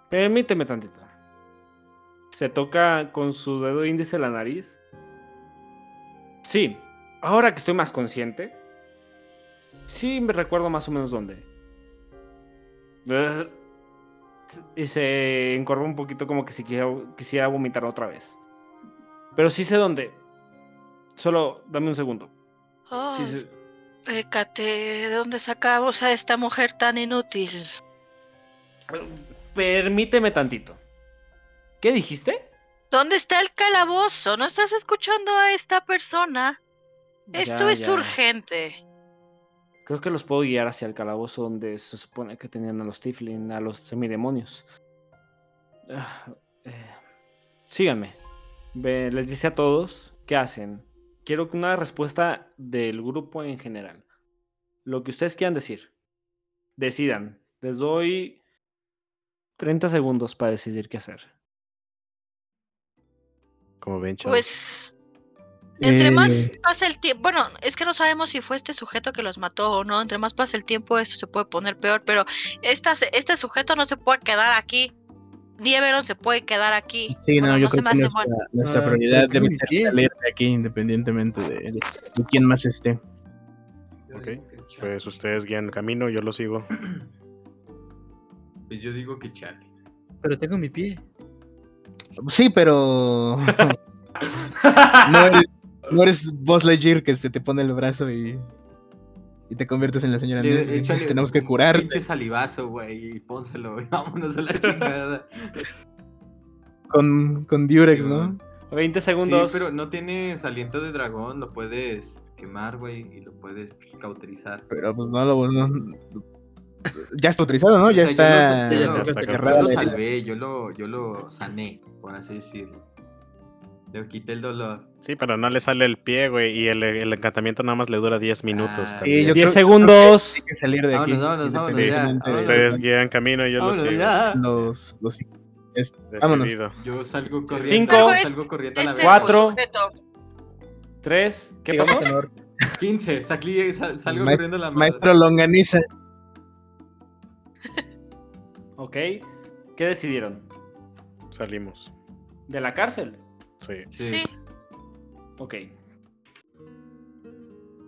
Permíteme tantito. Se toca con su dedo índice la nariz. Sí, ahora que estoy más consciente. Sí, me recuerdo más o menos dónde. Y se encorva un poquito como que si quisiera, quisiera vomitar otra vez. Pero sí sé dónde. Solo dame un segundo. Oh, Sí sé- ¿de dónde sacamos a esta mujer tan inútil? Permíteme tantito. ¿Qué dijiste? ¿Dónde está el calabozo? ¿No estás escuchando a esta persona? Esto Ya, es ya. urgente. Creo que los puedo guiar hacia el calabozo donde se supone que tenían a los Tiflin, a los semidemonios. Ah, eh, síganme. Ve, les dice a todos qué hacen. Quiero una respuesta del grupo en general. Lo que ustedes quieran decir. Decidan. Les doy 30 segundos para decidir qué hacer. Como ven, chavos. Pues entre más Eh, pasa el tiempo, bueno, es que no sabemos si fue este sujeto que los mató o no, entre más pasa el tiempo esto se puede poner peor, pero esta, este sujeto no se puede quedar aquí, ni Everon se puede quedar aquí. Sí, no, Bueno, yo creo me que nuestra, bueno. nuestra Ah, prioridad debe ser salir de aquí independientemente de, de- de quién más esté. Ok, Pues ustedes guían el camino, yo lo sigo. Pues yo digo que Charlie. Pero tengo mi pie. Sí, pero no eres, no eres Buzz Lightyear que se te pone el brazo y, y te conviertes en la señora Nesby. échale Tenemos que un curarte. Pinche salivazo, güey, y pónselo, y vámonos a la chingada. Con, con Durex, Sí, ¿no? güey. 20 segundos. Sí, pero no tienes aliento de dragón, lo puedes quemar, güey, y lo puedes cauterizar. Pero pues no lo. no- ya está autorizado, ¿no? O Ya sea, está yo lo- está yo lo la salvé, yo lo, yo lo sané, por así decirlo. Le quité el dolor. Sí, pero no le sale el pie, güey, y el, el encantamiento nada más le dura 10 minutos. Ah, también. Sí, yo 10 creo- segundos. Hay que salir de aquí. Vámonos, vámonos, vámonos, ya, Ustedes guían camino y yo lo Vámonos, sigo. ya. Los, los vámonos. Decidido. Yo salgo corriendo. Cinco. salgo corriendo a la Este verga. Cuatro. sujeto. 3. ¿Qué pasó? con orden. 15, salí- sal- salgo Maes- corriendo a la madre. Maestro Longaniza. Ok. ¿Qué decidieron? Salimos. ¿De la cárcel? Sí. Sí. Sí. Ok.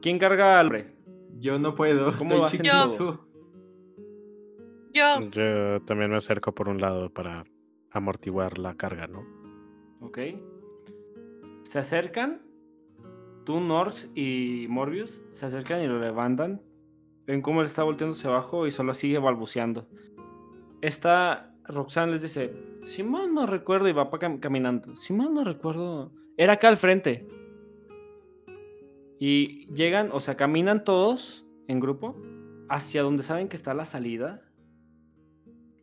¿Quién carga al hombre? Yo no puedo. ¿Cómo estoy vas todo? Yo, Yo también me acerco por un lado para amortiguar la carga, ¿no? Ok. Se acercan. Tú, Norx y Morbius se acercan y lo levantan. Ven cómo él está volteando hacia abajo y solo sigue balbuceando. Esta Roxanne les dice: Si mal no recuerdo, y va pa cam- caminando. Si mal no recuerdo, era acá al frente. Y llegan, o sea, caminan todos en grupo hacia donde saben que está la salida.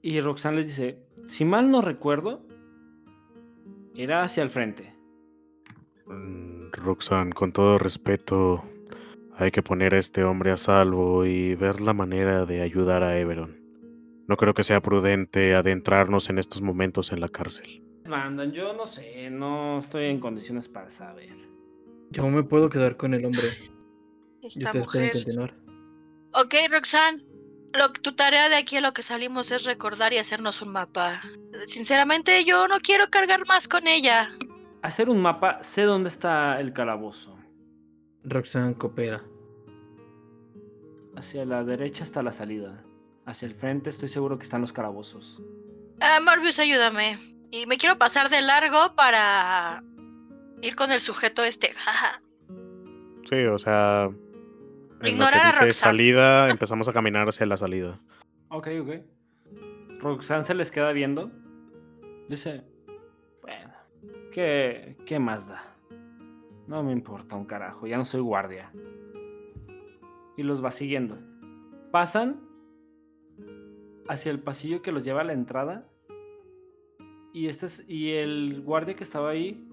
Y Roxanne les dice: Si mal no recuerdo, era hacia el frente. Mm, Roxanne, con todo respeto, hay que poner a este hombre a salvo y ver la manera de ayudar a Everon. No creo que sea prudente adentrarnos en estos momentos en la cárcel. Mandan, yo no sé, no estoy en condiciones para saber. Yo me puedo quedar con el hombre. Y esta pueden mujer. continuar. Ok, Roxanne. Lo, tu tarea de aquí a lo que salimos es recordar y hacernos un mapa. Sinceramente, yo no quiero cargar más con ella. Hacer un mapa, sé dónde está el calabozo. Roxanne coopera. Hacia la derecha está la salida. Hacia el frente estoy seguro que están los calabozos. Ah, Morbius, ayúdame. Y me quiero pasar de largo para ir con el sujeto este. Sí, o sea, en Ignorar lo a que dice Roxanne. salida, empezamos a caminar hacia la salida. Ok, ok. Roxanne se les queda viendo. Dice, bueno, ¿qué, ¿qué más da? No me importa un carajo, ya no soy guardia. Y los va siguiendo. Pasan hacia el pasillo que los lleva a la entrada. Y, este es- y el guardia que estaba ahí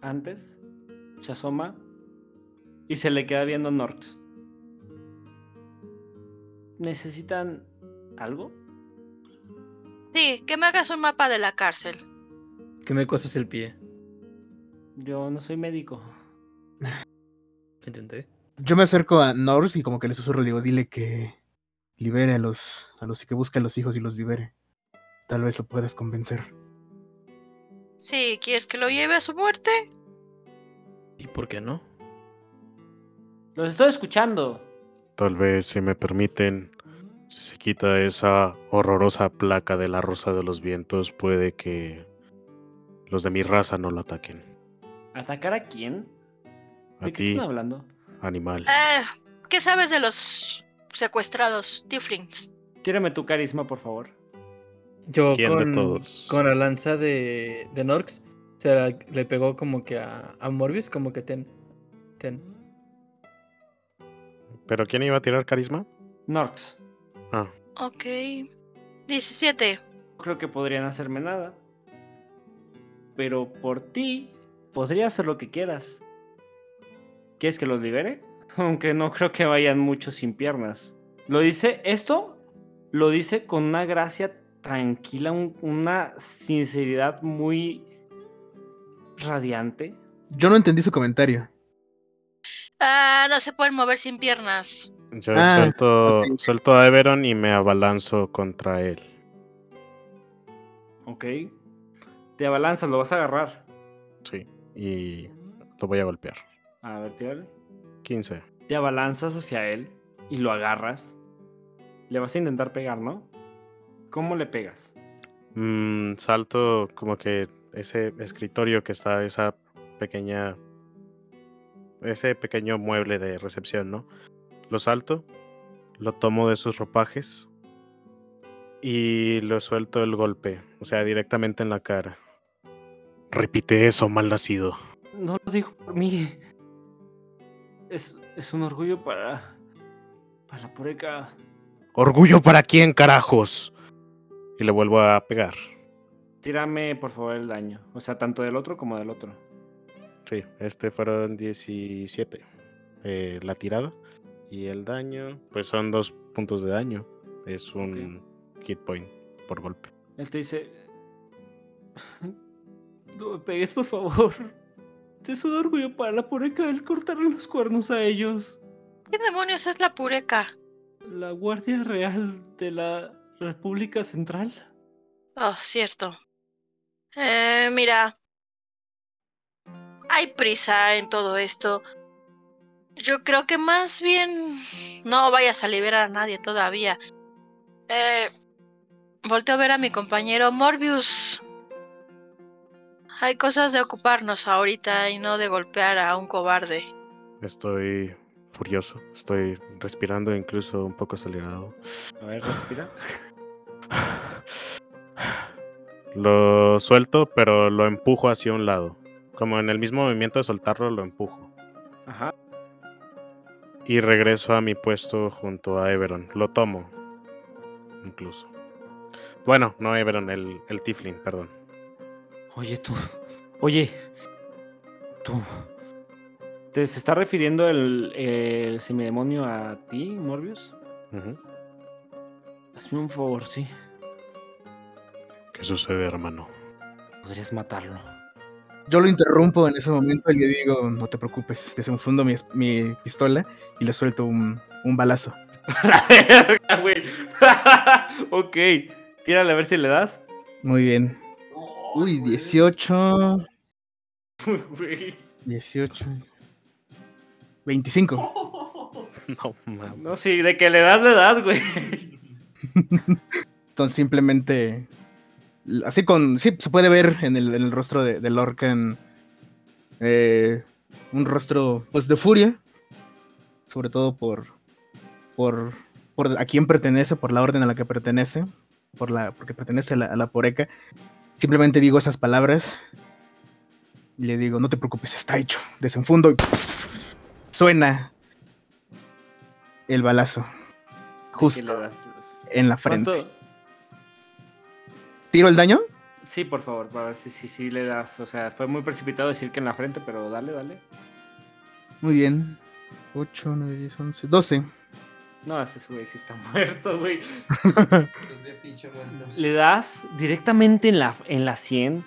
antes se asoma y se le queda viendo a Norx. ¿Necesitan algo? Sí, que me hagas un mapa de la cárcel. Que me cosas el pie. Yo no soy médico. Intenté. Yo me acerco a Norse y como que le susurro, le digo, dile que libere a los, a los que busque a los hijos y los libere. Tal vez lo puedas convencer. Sí, ¿quieres que lo lleve a su muerte? ¿Y por qué no? Los estoy escuchando. Tal vez, si me permiten, Si se quita esa horrorosa placa de la Rosa de los Vientos, puede que los de mi raza no lo ataquen. ¿Atacar a quién? A ¿De qué ti, están hablando? animal. Eh, ¿Qué sabes de los secuestrados, Tieflings? Tírame tu carisma, por favor. Yo ¿Quién de con, todos? con la lanza de, de Norx se la- le pegó como que a, a Morbius, como que ten. Ten. ¿Pero quién iba a tirar carisma? Norx. Ah, Ok. 17. Creo que podrían hacerme nada. Pero por ti, podría hacer lo que quieras. ¿Quieres que los libere? Aunque no creo que vayan muchos sin piernas. Lo dice, esto lo dice con una gracia tranquila, un- una sinceridad muy radiante. Yo no entendí su comentario. Ah, no se pueden mover sin piernas. yo Ah, suelto, suelto a Everon y me abalanzo contra él. Ok. Te abalanzas, lo vas a agarrar. Sí, y lo voy a golpear. A ver, tírale. 15. Te abalanzas hacia él y lo agarras. Le vas a intentar pegar, ¿no? ¿Cómo le pegas? Mm, salto como que ese escritorio que está, esa pequeña. Ese pequeño mueble de recepción, ¿no? Lo salto, lo tomo de sus ropajes y lo suelto el golpe, o sea, directamente en la cara. Repite eso, mal nacido. No lo digo por mí. Es, es un orgullo para. Para la pureca. ¿Orgullo para quién, carajos? Y le vuelvo a pegar. Tírame, por favor, el daño. O sea, tanto del otro como del otro. Sí, este fueron 17. eh, la tirada. Y el daño, pues son dos puntos de daño. Es un hit point por golpe. Él te dice. No me pegues, por favor. Es un orgullo para la pureca el cortarle los cuernos a ellos. ¿Qué demonios es la pureca? La Guardia Real de la República Central. Oh, cierto. Eh, mira. Hay prisa en todo esto. Yo creo que más bien no vayas a liberar a nadie todavía. Eh, volteo a ver a mi compañero Morbius. Hay cosas de ocuparnos ahorita y no de golpear a un cobarde. Estoy furioso. Estoy respirando incluso un poco acelerado. A ver, respira. Lo suelto, pero lo empujo hacia un lado. Como en el mismo movimiento de soltarlo, lo empujo. Ajá. Y regreso a mi puesto junto a Everon. Lo tomo. Incluso. Bueno, no Everon, el, el Tiflin, perdón. Oye, tú. Oye. Tú. ¿Te se está refiriendo el, el semidemonio a ti, Morbius? Hazme un favor, sí. ¿Qué sucede, hermano? Podrías matarlo. Yo lo interrumpo en ese momento y le digo, no te preocupes, desenfundo mi, mi pistola y le suelto un, un balazo. La verga, güey. ok. Tírale a ver si le das. Muy bien. Uy, 18, Güey. 18, 25. No mames. No, sí, de que le das, le das, güey. Entonces simplemente, así con, sí, se puede ver en el, en el rostro de, de Lorcan eh, un rostro pues de furia, sobre todo por, por, por a quién pertenece, por la orden a la que pertenece, por la, porque pertenece a la, a la poreca. Simplemente digo esas palabras y le digo, no te preocupes, está hecho. Desenfundo y suena el balazo. ¿Qué Justo le das? en la frente. ¿Cuánto? ¿Tiro el daño? Sí, por favor, para ver si sí si, le das. O sea, fue muy precipitado decir que en la frente, pero dale, dale. Muy bien. 8, 9, 10, 11, 12. No, este güey sí está muerto, güey. Le das directamente en la, en la 100.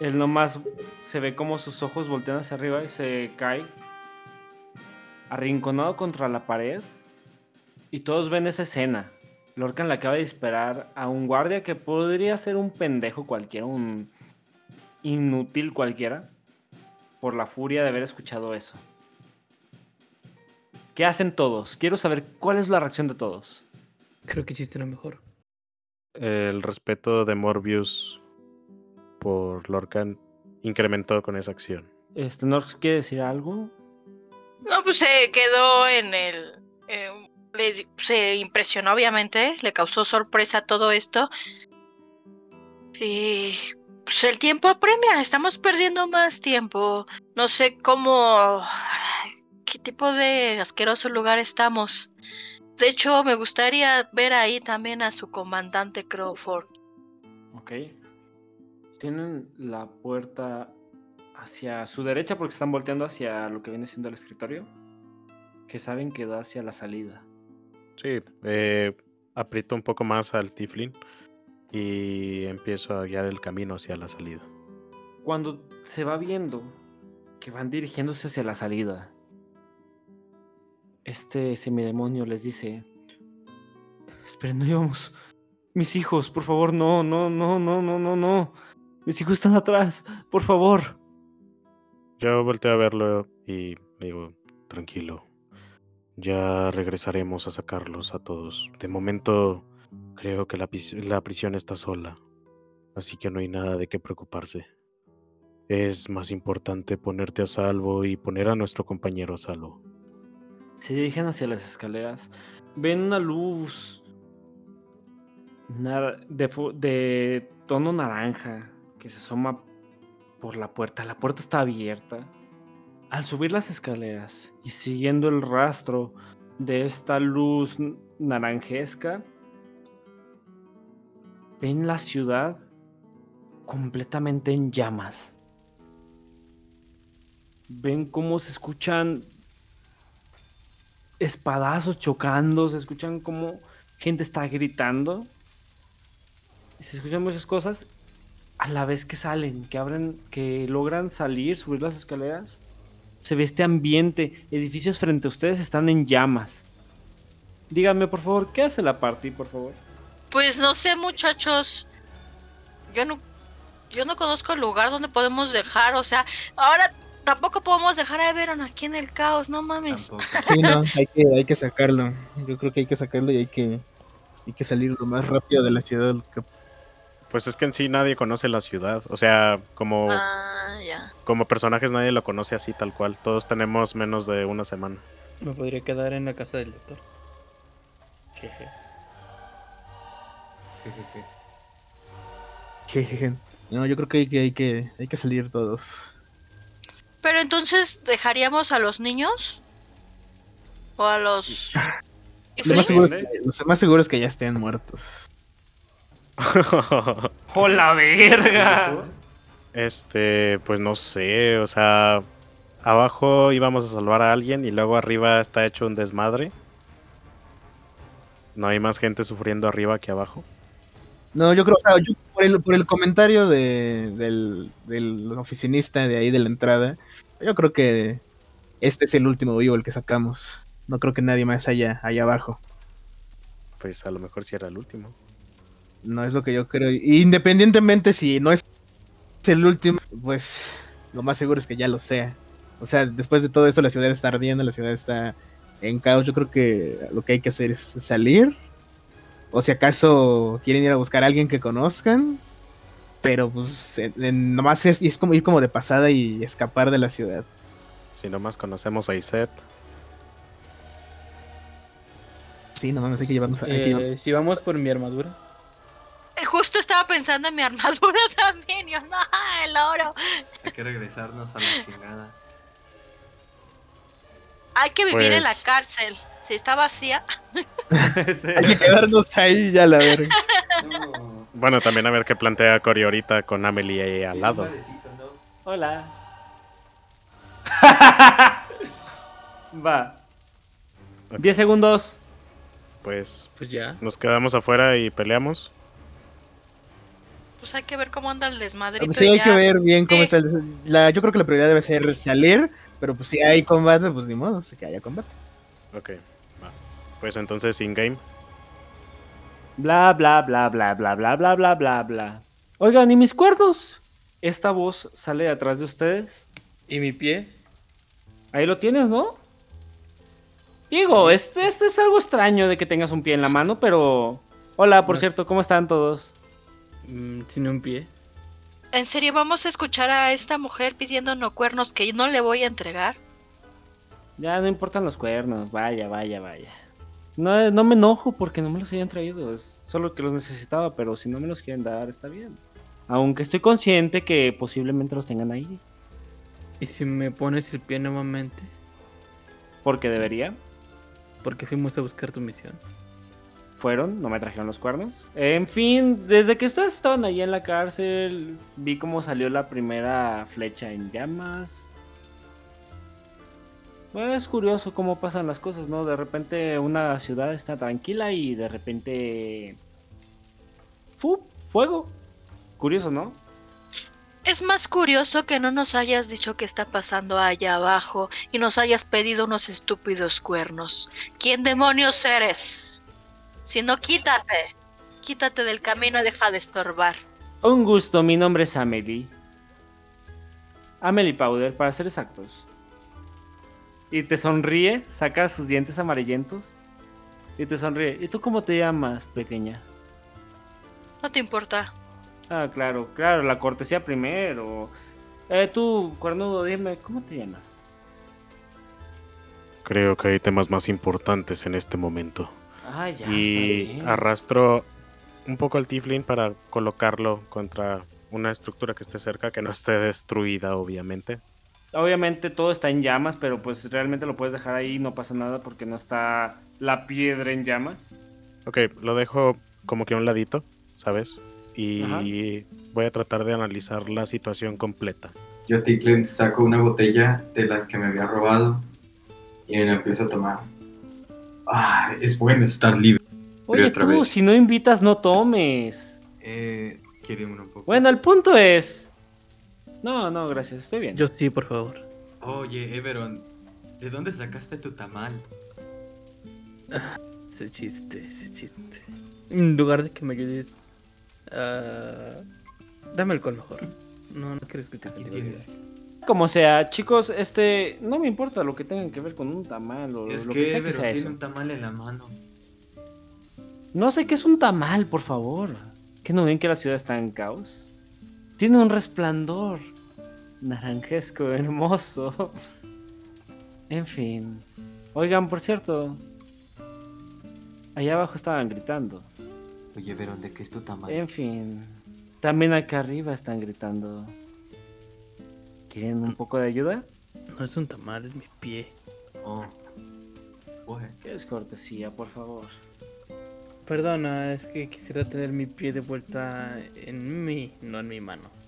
Él nomás se ve como sus ojos voltean hacia arriba y se cae. Arrinconado contra la pared. Y todos ven esa escena. Lorcan le acaba de disparar a un guardia que podría ser un pendejo cualquiera, un inútil cualquiera. Por la furia de haber escuchado eso. ¿Qué hacen todos? Quiero saber cuál es la reacción de todos. Creo que hiciste lo mejor. El respeto de Morbius por Lorcan incrementó con esa acción. Este, Norx quiere decir algo. No, pues se quedó en el. eh, le se impresionó, obviamente. Le causó sorpresa todo esto. Y. Pues el tiempo apremia. Estamos perdiendo más tiempo. No sé cómo. ¿Qué tipo de asqueroso lugar estamos? De hecho, me gustaría ver ahí también a su comandante Crawford. Ok. Tienen la puerta hacia su derecha porque están volteando hacia lo que viene siendo el escritorio. Que saben que da hacia la salida. Sí, eh, aprieto un poco más al Tiflin y empiezo a guiar el camino hacia la salida. Cuando se va viendo que van dirigiéndose hacia la salida, este semidemonio les dice: Esperen, no íbamos. Mis hijos, por favor, no, no, no, no, no, no, no. Mis hijos están atrás, por favor. Yo volteo a verlo y le digo, tranquilo, ya regresaremos a sacarlos a todos. De momento, creo que la, la prisión está sola, así que no hay nada de qué preocuparse. Es más importante ponerte a salvo y poner a nuestro compañero a salvo. Se dirigen hacia las escaleras. Ven una luz de, de tono naranja que se asoma por la puerta. La puerta está abierta. Al subir las escaleras y siguiendo el rastro de esta luz naranjesca, ven la ciudad completamente en llamas. Ven cómo se escuchan espadazos chocando, se escuchan como gente está gritando. Se escuchan muchas cosas a la vez que salen, que abren, que logran salir, subir las escaleras. Se ve este ambiente, edificios frente a ustedes están en llamas. Díganme, por favor, ¿qué hace la party, por favor? Pues no sé, muchachos. Yo no, yo no conozco el lugar donde podemos dejar. O sea, ahora tampoco podemos dejar a Everon aquí en el caos. No mames. Tampoco. Sí, no, hay que, hay que sacarlo. Yo creo que hay que sacarlo y hay que, hay que salir lo más rápido de la ciudad. Pues es que en sí nadie conoce la ciudad, o sea, como, Ah, como personajes nadie lo conoce así tal cual. Todos tenemos menos de una semana. Me podría quedar en la casa del lector. Jeje. Jejeje. Jejeje. No, yo creo que hay que, hay que, hay que salir todos. Pero entonces, ¿dejaríamos a los niños? ¿O a los... Lo más, seguro es que, lo más seguro es que ya estén muertos. ¡Oh, la verga! Este, pues no sé, o sea, abajo íbamos a salvar a alguien y luego arriba está hecho un desmadre. No hay más gente sufriendo arriba que abajo. No, yo creo, o sea, yo por, el, por el comentario de, del, del oficinista de ahí de la entrada, yo creo que este es el último vivo el que sacamos. No creo que nadie más haya allá abajo. Pues a lo mejor sí era el último. No es lo que yo creo. Independientemente si no es el último, pues lo más seguro es que ya lo sea. O sea, después de todo esto la ciudad está ardiendo, la ciudad está en caos. Yo creo que lo que hay que hacer es salir. O si acaso quieren ir a buscar a alguien que conozcan. Pero pues en- en- nomás es, es como ir como de pasada y escapar de la ciudad. Si nomás conocemos a Iset, Sí, no mames, hay que llevarnos a... llevar- Eh, si vamos por mi armadura. Eh, Justo estaba pensando en mi armadura también. Yo, no, el oro. Hay que regresarnos a la chingada. Hay que vivir en la Pues- cárcel. Si está vacía. hay que quedarnos ahí ya la verga. No, bueno, también a ver qué plantea Cory ahorita con Amelie ahí al lado. Hola. Va. Ok. 10 segundos. Pues Pues ya. nos quedamos afuera y peleamos. Pues hay que ver cómo anda el desmadrito. Pues sí, hay ya. que ver bien cómo Sí. está el... La, yo creo que la prioridad debe ser salir, pero pues si hay combate, pues ni modo, que haya combate. Ok. Pues entonces in-game. Bla, bla, bla, bla, bla, bla, bla, bla, bla, bla. Oigan, ¿y mis cuerdos? Esta voz sale de atrás de ustedes. ¿Y mi pie? Ahí lo tienes, ¿no? Digo, este, este es algo extraño de que tengas un pie en la mano, pero... Hola, por No. cierto, ¿cómo están todos? Mm, sin un pie. ¿En serio vamos a escuchar a esta mujer pidiéndonos cuernos que no le voy a entregar? Ya no importan los cuernos, vaya, vaya, vaya. No, no me enojo porque no me los hayan traído, es solo que los necesitaba, pero si no me los quieren dar, está bien. Aunque estoy consciente que posiblemente los tengan ahí, ¿Y si me pones el pie nuevamente? porque debería. Porque fuimos a buscar tu misión. Fueron, no me trajeron los cuernos. En fin, desde que ustedes estaban ahí en la cárcel, vi cómo salió la primera flecha en llamas. Bueno, es curioso cómo pasan las cosas, ¿no? De repente una ciudad está tranquila y de repente... ¡Fu! ¡Fuego! Curioso, ¿no? Es más curioso que no nos hayas dicho qué está pasando allá abajo y nos hayas pedido unos estúpidos cuernos. ¿Quién demonios eres? Si no, quítate. Quítate del camino y deja de estorbar. Un gusto, mi nombre es Amelie. Amelie Powder, para ser exactos. Y te sonríe, saca sus dientes amarillentos. Y te sonríe. ¿Y tú cómo te llamas, pequeña? No te importa. Ah, claro, claro, la cortesía primero. Eh, tú, cuernudo, dime, ¿cómo te llamas? Creo que hay temas más importantes en este momento. Ah, ya, y está bien. arrastro un poco al Tiflin para colocarlo contra una estructura que esté cerca, que no esté destruida, obviamente. Obviamente todo está en llamas, pero pues realmente lo puedes dejar ahí, no pasa nada porque no está la piedra en llamas. Ok, lo dejo como que a un ladito, ¿sabes? Y Ajá. voy a tratar de analizar la situación completa. Yo, Ticlen, saco una botella de las que me había robado y me la empiezo a tomar. Ah, es bueno estar libre. Oye, otra tú, vez. si no invitas, no tomes. Eh, quiere uno un poco. Bueno, el punto es... No, no, gracias, estoy bien. Yo sí, por favor. Oye, Everon, ¿de dónde sacaste tu tamal? Ese chiste, ese chiste. En lugar de que me ayudes. ah, dame alcohol mejor. No, no quiero contigo. tienes. Como sea, chicos, este... No me importa lo que tengan que ver con un tamal o Es lo que, que sea que Everon sea tiene eso. un tamal en la mano. No sé qué es un tamal, por favor. ¿Que no ven que la ciudad está en caos? Tiene un resplandor naranjesco hermoso. En fin. Oigan, por cierto. Allá abajo estaban gritando. Oye, Verón, ¿de qué es tu tamaño? En fin. También acá arriba están gritando. ¿Quieren un poco de ayuda? No es un tamal, es mi pie. Oh. Oje. ¿Qué es cortesía, por favor? Perdona, es que quisiera tener mi pie de vuelta en mí, no en mi mano.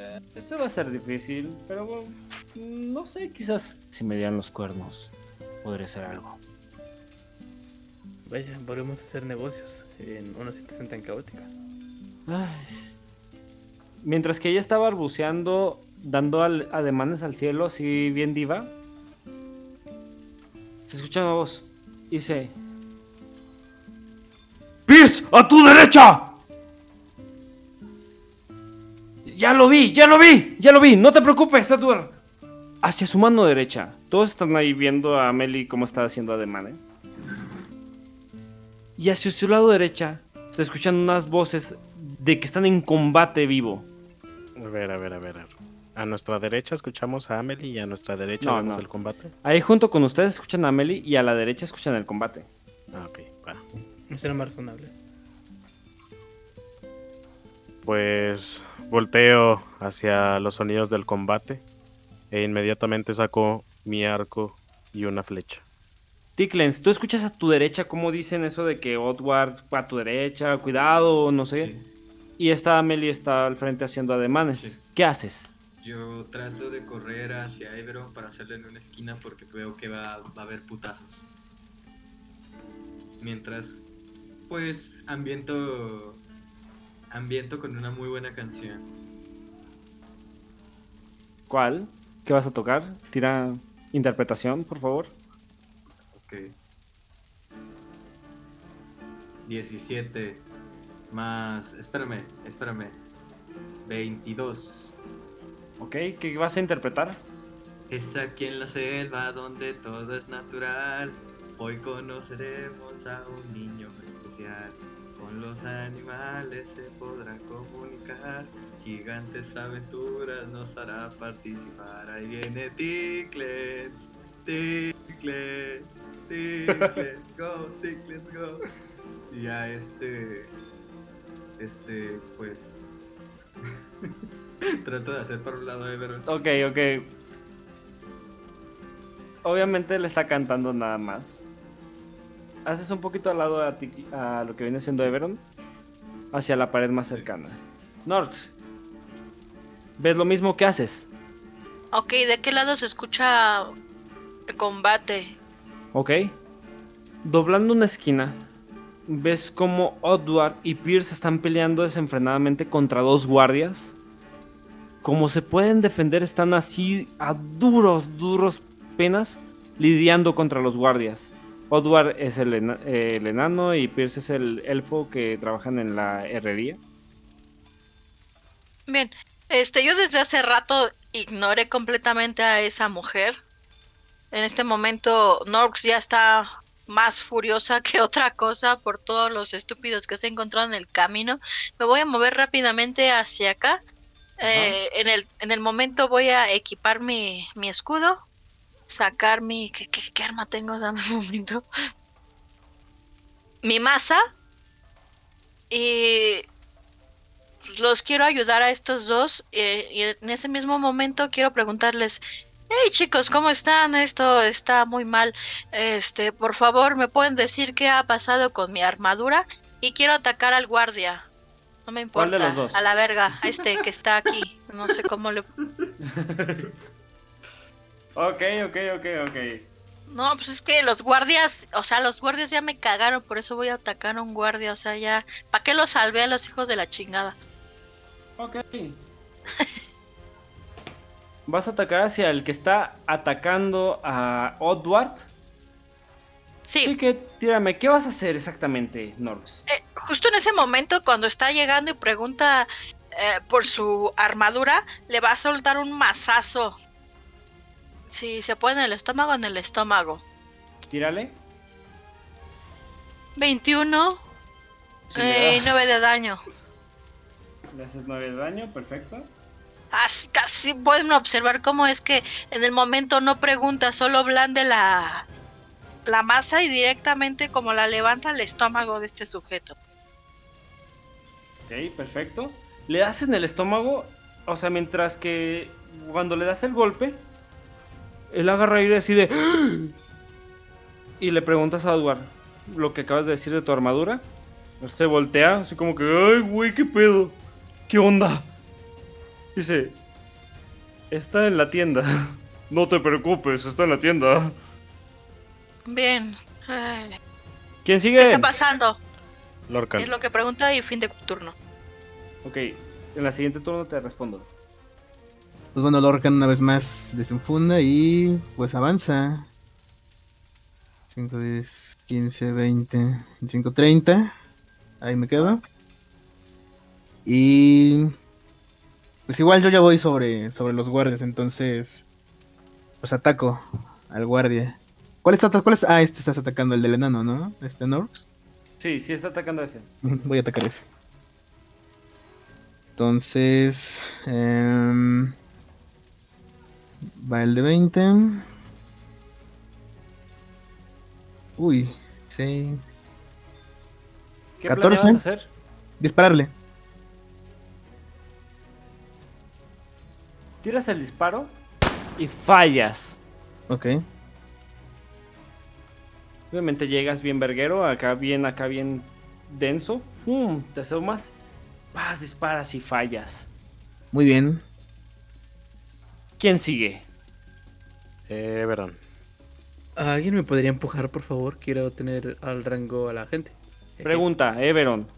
Eh, eso va a ser difícil, pero bueno, no sé, quizás si me dieran los cuernos, podría ser algo. Vaya, volvemos a hacer negocios en una situación tan caótica. Ay. Mientras que ella estaba balbuceando, dando al- ademanes al cielo, así bien diva, se escucha una voz. y Dice: ¡Pierce, a tu derecha! Ya lo vi, ya lo vi, ya lo vi, no te preocupes, Edward. Hacia su mano derecha. Todos están ahí viendo a Meli cómo está haciendo ademanes. Y hacia su lado derecha se escuchan unas voces de que están en combate vivo. A ver, a ver, a ver. a ver. A nuestra derecha escuchamos a Amelie y a nuestra derecha No, vemos no. el combate. Ahí junto con ustedes escuchan a Meli y a la derecha escuchan el combate. Ah, ok, va. No será más razonable. Pues volteo hacia los sonidos del combate e inmediatamente saco mi arco y una flecha. Ticklens, tú escuchas a tu derecha cómo dicen eso de que Odward va a tu derecha, cuidado, no sé. Sí. Y esta Meli está al frente haciendo ademanes. Sí. ¿Qué haces? Yo trato de correr hacia Everon para hacerle en una esquina porque veo que va, va a haber putazos. Mientras, pues, ambiento. Ambiento con una muy buena canción. ¿Cuál? ¿Qué vas a tocar? Tira interpretación, por favor. Ok. 17 más. Espérame, espérame. 22. ¿Ok? ¿Qué vas a interpretar? Es aquí en la selva donde todo es natural. Hoy conoceremos a un niño especial. Con los animales se podrá comunicar. Gigantes aventuras nos hará participar. Ahí viene Ticklets. Ticklets. Ticklets. Go, Ticklets, go. Y ya este. Este, pues. Trato de hacer por un lado Everon. Ok, ok. Obviamente le está cantando nada más. Haces un poquito al lado a, ti- a lo que viene siendo Everon. Hacia la pared más cercana. Norx. ¿Ves lo mismo que haces? Ok, ¿de qué lado se escucha el combate? Ok. Doblando una esquina, ves como Odward y Pierce están peleando desenfrenadamente contra dos guardias. Como se pueden defender, están así a duros, duros penas lidiando contra los guardias. Odward es el, ena- el enano y Pierce es el elfo que trabajan en la herrería. Bien, este, yo desde hace rato ignoré completamente a esa mujer. En este momento, Norx ya está más furiosa que otra cosa por todos los estúpidos que se encontraron en el camino. Me voy a mover rápidamente hacia acá. Eh, en, el, en el momento voy a equipar mi, mi escudo. Sacar mi... ¿qué, qué, qué arma tengo? Dame un momento. Mi masa. Y los quiero ayudar a estos dos eh, y en ese mismo momento quiero preguntarles, hey chicos, ¿cómo están? Esto está muy mal. Este, por favor, ¿me pueden decir qué ha pasado con mi armadura? Y quiero atacar al guardia. No me ¿Cuál importa. de los dos? A la verga, a este que está aquí. No sé cómo le... Ok, ok, ok, ok. No, pues es que los guardias, o sea, los guardias ya me cagaron, por eso voy a atacar a un guardia, o sea, ya... ¿Para qué los salvé a los hijos de la chingada? Ok. ¿Vas a atacar hacia el que está atacando a Odward? Sí, Sí, que tírame, ¿qué vas a hacer exactamente, Norx? Eh, justo en ese momento, cuando está llegando y pregunta eh, por su armadura, le va a soltar un mazazo. Si se pone en el estómago, en el estómago. Tírale. 21 Sí, eh, das. 9 de daño. Le haces 9 de daño, perfecto. As- Casi pueden observar cómo es que en el momento no pregunta, solo blande la, la masa y directamente como la levanta al estómago de este sujeto. Ok, perfecto. Le das en el estómago, o sea, mientras que cuando le das el golpe, él agarra aire así de... Y le preguntas a Edward lo que acabas de decir de tu armadura. Él se voltea, así como que, ay, güey, qué pedo. ¿Qué onda? Dice, está en la tienda. No te preocupes, está en la tienda. Bien. Ay, ¿Quién ¿Qué sigue? está pasando? Lorcan. Es lo que pregunta y fin de turno. Ok, en la siguiente turno te respondo. Pues bueno, Lorcan una vez más desenfunda y pues avanza. 5, 10, 15, 20, 25, 30. Ahí me quedo. Y pues igual yo ya voy sobre, sobre los guardias, entonces pues ataco al guardia. ¿Cuál está, cuál es? Ah, este estás atacando el del enano, ¿no? Este Norx. Sí, sí está atacando a ese. Voy a atacar ese. Entonces. em, va el de 20. Uy, 6. ¿Qué 14? planeabas hacer? Dispararle. Tiras el disparo y fallas. Ok. Obviamente llegas bien verguero, acá bien, acá bien denso. ¡Fum! Te asomas. Vas, disparas y fallas. Muy bien. ¿Quién sigue? Eh, Verón. ¿Alguien me podría empujar, por favor? Quiero tener al rango a la gente. Pregunta, Everon.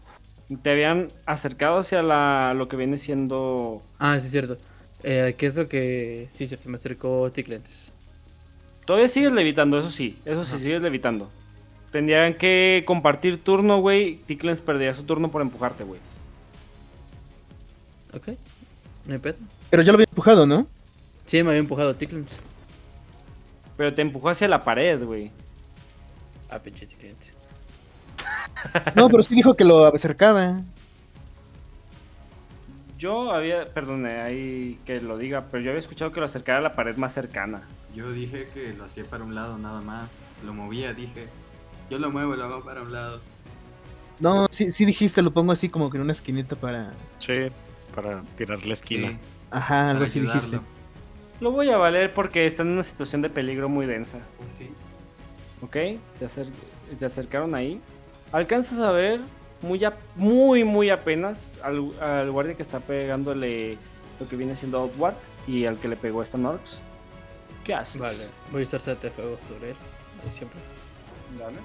¿Te habían acercado hacia la, lo que viene siendo... Ah, sí, es cierto. Eh, ¿Qué es lo que...? Sí, se me acercó Ticklens. Todavía sigues levitando, eso sí. Eso sí, Ajá. sigues levitando. Tendrían que compartir turno, güey. Ticklens perdería su turno por empujarte, güey. Ok. No hay pedo. Pero ya lo había empujado, ¿no? Sí, me había empujado Ticklens. Pero te empujó hacia la pared, güey. Ah, pinche. No, pero sí dijo que lo acercaba. Yo había, perdone, ahí que lo diga, pero yo había escuchado que lo acercara a la pared más cercana. Yo dije que lo hacía para un lado nada más. Lo movía, dije. Yo lo muevo, lo hago para un lado. No, sí, sí dijiste, lo pongo así como que en una esquinita para. Sí, para tirar la esquina. Sí, Ajá, algo así ayudarlo. dijiste. Lo voy a valer porque está en una situación de peligro muy densa. Sí. ¿Ok? Te, acer- te acercaron ahí. Alcanzas a ver muy, a- muy, muy apenas al, al guardia que está pegándole lo que viene siendo Outward y al que le pegó esta Norx. ¿Qué haces? Vale, voy a usar de fuego sobre él. Ahí siempre. Dale.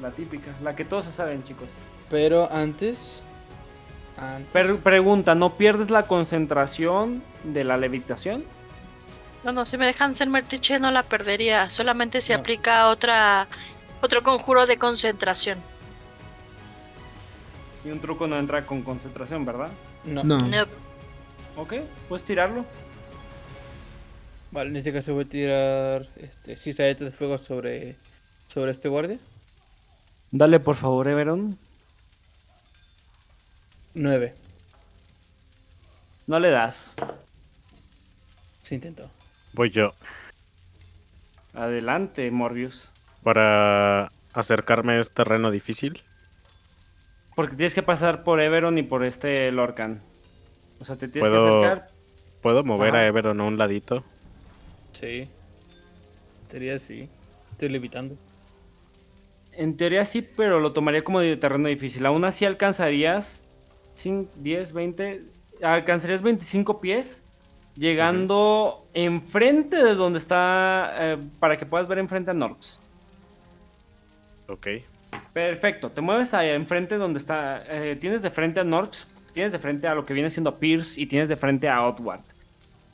La típica, la que todos se saben, chicos. Pero antes. Antes. Per- pregunta, ¿no pierdes la concentración de la levitación? No, no, si me dejan ser Mertiche no la perdería. Solamente se No. aplica otra otro conjuro de concentración. Y un truco no entra con concentración, ¿verdad? No. No. No, Ok, puedes tirarlo. Vale, en este caso voy a tirar este, cizadetas de fuego sobre, sobre este guardia. Dale, por favor, Everon. 9. No le das. Se intentó. Voy yo. Adelante, Morbius. Para acercarme es terreno difícil. Porque tienes que pasar por Everon y por este Lorcan. O sea, te tienes Puedo- que acercar. ¿Puedo mover Ajá. a Everon a un ladito? Sí. Sería así. Estoy levitando. En teoría sí, pero lo tomaría como de terreno difícil. Aún así alcanzarías 5, 10, 20. Alcanzarías 25 pies. Llegando enfrente de donde está. eh, para que puedas ver enfrente a Norx. Ok. Perfecto, te mueves ahí enfrente donde está. eh, tienes de frente a Norx, tienes de frente a lo que viene siendo Pierce y tienes de frente a Outward.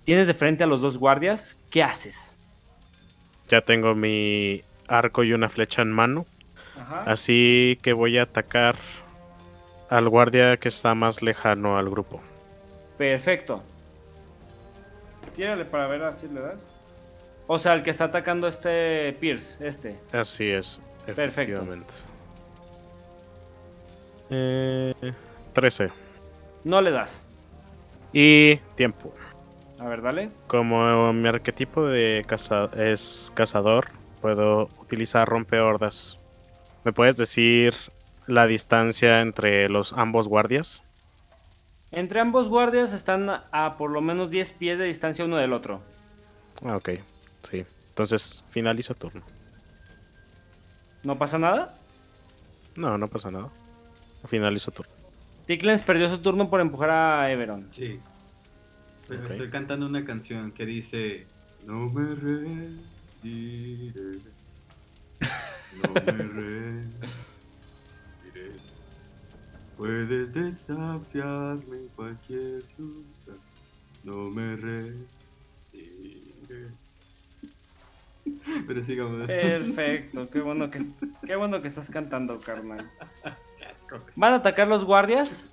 Tienes de frente a los dos guardias. ¿Qué haces? Ya tengo mi arco y una flecha en mano. Ajá. Así que voy a atacar al guardia que está más lejano al grupo. Perfecto. Tírale para ver así le das. O sea, el que está atacando este Pierce, este. Así es. Perfecto. Eh, 13. No le das. Y tiempo. A ver, dale. Como mi arquetipo de caza es cazador, puedo utilizar rompehordas. ¿Me puedes decir la distancia entre los ambos guardias? Entre ambos guardias están a por lo menos 10 pies de distancia uno del otro. Ah, ok. Sí. Entonces finalizo turno. ¿No pasa nada? No, no pasa nada. Finalizo turno. Ticklens perdió su turno por empujar a Everon. Sí. Pero estoy cantando una canción que dice No me rendiré. No me rendiré. Puedes desafiarme en cualquier lugar. No me rendiré. Pero sigamos. Perfecto, qué bueno que, qué bueno que estás cantando, carnal. ¿Van a atacar los guardias?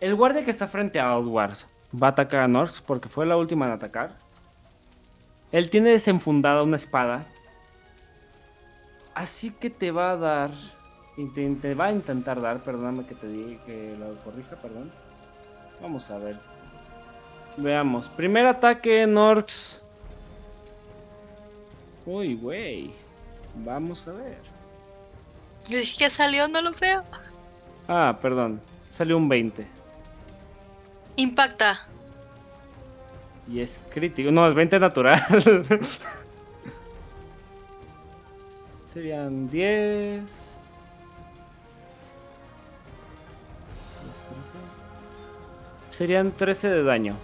El guardia que está frente a Outward va a atacar a Norx porque fue la última en atacar. Él tiene desenfundada una espada. Así que te va a dar. Y Te, te va a intentar dar, perdóname que te diga que lo corrija, perdón. Vamos a ver. Veamos. Primer ataque, Norx. Uy, güey. Vamos a ver. yo dije que salió, no lo veo. Ah, perdón. Salió un 20. Impacta. Y es crítico. No, es 20 natural. Serían 10. Serían 13 de daño.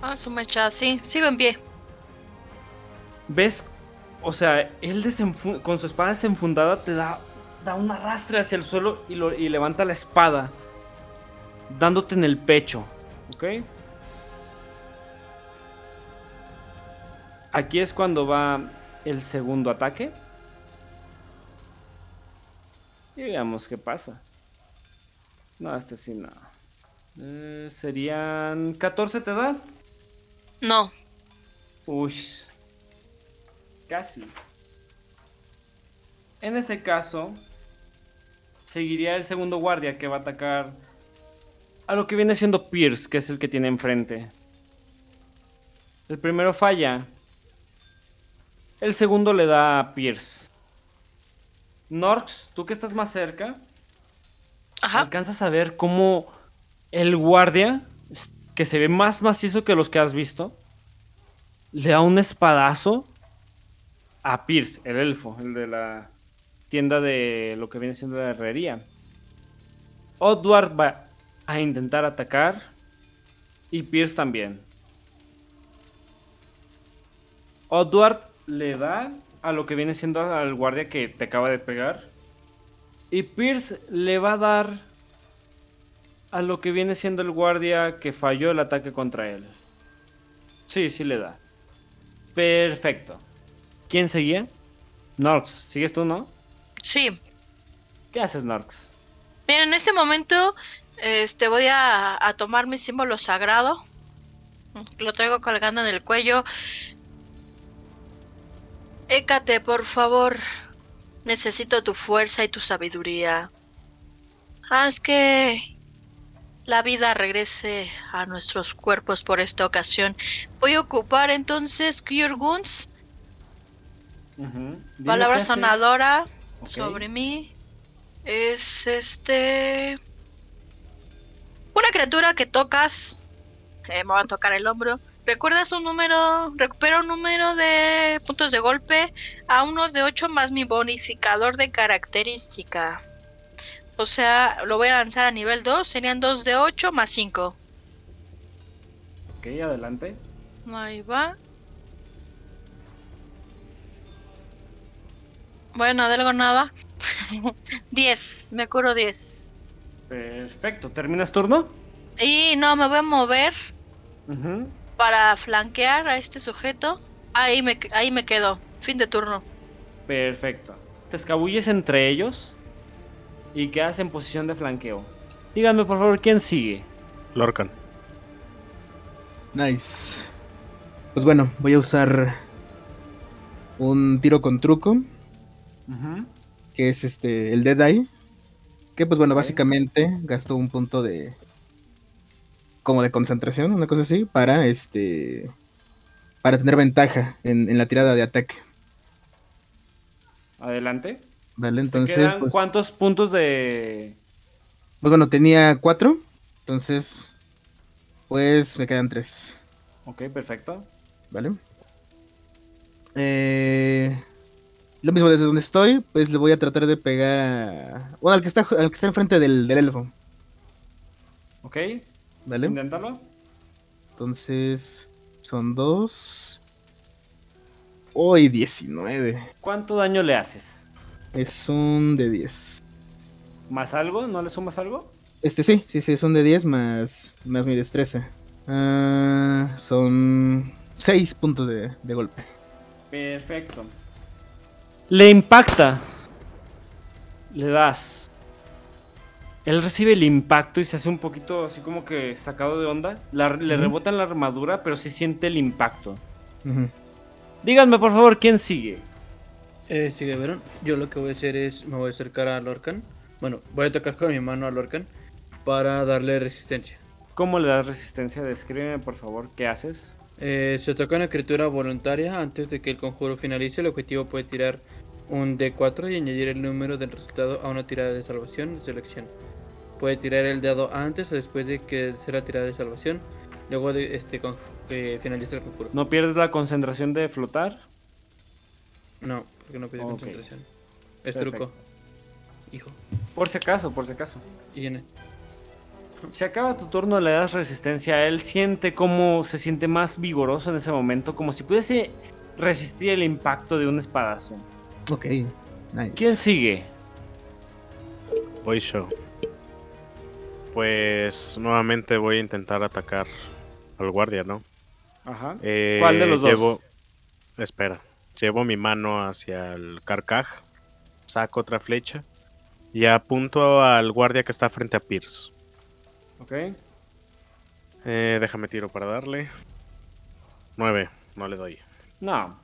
Ah, su mecha, sí, sigo en pie. ¿Ves? O sea, él con su espada desenfundada te da, da un arrastre hacia el suelo y, lo- y levanta la espada. Dándote en el pecho. ¿Ok? Aquí es cuando va el segundo ataque. Y veamos qué pasa. No, este sí no. Eh, serían 14 te da. No, Uy. Casi. En ese caso, seguiría el segundo guardia que va a atacar a lo que viene siendo Pierce, que es el que tiene enfrente. El primero falla. El segundo le da a Pierce. Norx, tú que estás más cerca, Ajá. alcanzas a ver cómo el guardia, que se ve más macizo que los que has visto, le da un espadazo a Pierce, el elfo, el de la tienda de lo que viene siendo la herrería. Odward va a intentar atacar y Pierce también. Odward le da a lo que viene siendo al guardia que te acaba de pegar. Y Pierce le va a dar a lo que viene siendo el guardia que falló el ataque contra él. Sí, sí le da. Perfecto. ¿Quién seguía? Norx, ¿sigues tú, no? Sí. ¿Qué haces, Norx? Mira, en este momento este, voy a, a tomar mi símbolo sagrado. Lo traigo colgando en el cuello. Écate, por favor. Necesito tu fuerza y tu sabiduría. Haz que la vida regrese a nuestros cuerpos por esta ocasión. Voy a ocupar entonces Cure. Dime palabra sanadora sobre mí. Es este. Una criatura que tocas. eh, me va a tocar el hombro. Recuerdas un número. Recupera un número de puntos de golpe a uno de 8 más mi bonificador de característica. O sea, lo voy a lanzar a nivel 2. Serían 2 de 8 más 5. Ok, adelante. Ahí va. Bueno, de algo nada. 10. Me curo 10. Perfecto. ¿Terminas turno? Y no, me voy a mover Ujú. Para flanquear a este sujeto. Ahí me, ahí me quedo. Fin de turno. Perfecto. Te escabulles entre ellos y quedas en posición de flanqueo. Díganme por favor quién sigue. Lorcan. Nice. Pues bueno, voy a usar un tiro con truco, que es este el Dead Eye. Que pues bueno, básicamente gasto un punto de como de concentración, una cosa así, para este para tener ventaja en, en la tirada de ataque. Adelante. Vale, ¿Te entonces quedan pues, cuántos puntos de...? pues bueno, tenía cuatro, entonces pues me quedan tres. Ok, perfecto. ¿Vale? Eh, lo mismo desde donde estoy, pues le voy a tratar de pegar. Bueno, al que está, al que está enfrente del, del elfo, Ok, ¿vale? inténtalo. Entonces, son dos... Hoy 19. ¿Cuánto daño le haces? Es un de 10. ¿Más algo? ¿No le sumas algo? Este sí, sí, sí, son de 10 más, más mi destreza. Ah, son 6 puntos de, de golpe. Perfecto. Le impacta. Le das. Él recibe el impacto y se hace un poquito así como que sacado de onda. La- le Ujú. rebota en la armadura, pero sí siente el impacto. Díganme por favor quién sigue. Eh, sigue, Verón. Yo lo que voy a hacer es, me voy a acercar a Lorcan. Bueno, voy a tocar con mi mano a Lorcan para darle resistencia. ¿Cómo le das resistencia? Descríbeme por favor qué haces. Eh, se toca una criatura voluntaria antes de que el conjuro finalice. El objetivo puede tirar un D4 y añadir el número del resultado a una tirada de salvación de selección. Puede tirar el dado antes o después de que sea la tirada de salvación. Luego de este con- que finalice el conjuro. ¿No pierdes la concentración de flotar? No, porque no pide Ok. concentración. Es Perfecto. truco. Hijo. Por si acaso, por si acaso. Y viene. Si acaba tu turno, le das resistencia a él, siente cómo se siente más vigoroso en ese momento, como si pudiese resistir el impacto de un espadazo. Ok, nice. ¿Quién sigue? Voy yo. Pues nuevamente voy a intentar atacar al guardia, ¿no? Ajá. Eh, ¿Cuál de los dos? Llevo... Espera. Llevo mi mano hacia el carcaj. Saco otra flecha. Y apunto al guardia que está frente a Pierce. Ok. Eh, déjame tiro para darle. 9. no le doy. No.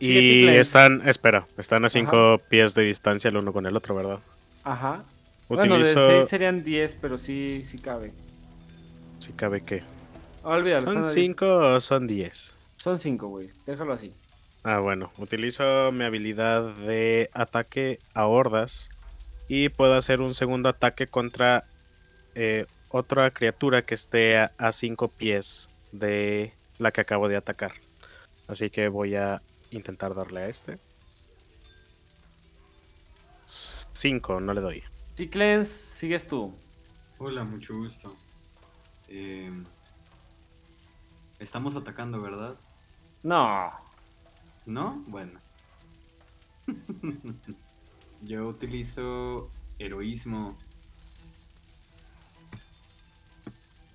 Y están, espera, están a 5 pies de distancia el uno con el otro, ¿verdad? Ajá. Bueno, de Utilizo. 6 serían 10, pero sí, sí cabe. Si cabe que. Ah, Olvídalo, ¿Son están a 5 o son 10? 10. Son 5, güey. Déjalo así. Ah, bueno. Utilizo mi habilidad de ataque a hordas. Y puedo hacer un segundo ataque contra eh, otra criatura que esté a 5 pies de la que acabo de atacar. Así que voy a intentar darle a este. 5, no le doy. Ticlens, sigues tú. Hola, mucho gusto. Eh, estamos atacando, ¿verdad? No. ¿No? Bueno. Yo utilizo heroísmo.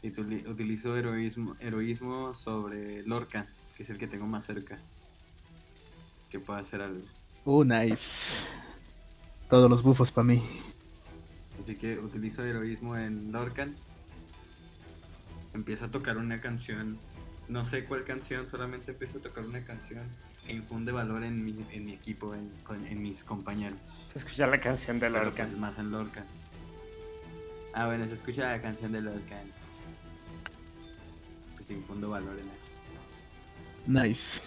Utili- Utilizo heroísmo, heroísmo sobre Lorca, que es el que tengo más cerca. Que pueda hacer algo. Uh, nice. Todos los bufos para mí. Así que utilizo heroísmo en Lorcan. Empiezo a tocar una canción. No sé cuál canción, solamente empiezo a tocar una canción e infunde valor en mi, en mi equipo, en, con- en mis compañeros. Se escucha la canción de Pero Lorcan. pues más en Lorcan. Ah, bueno, se escucha la canción de Lorcan. Pues te infundo valor en él. Nice.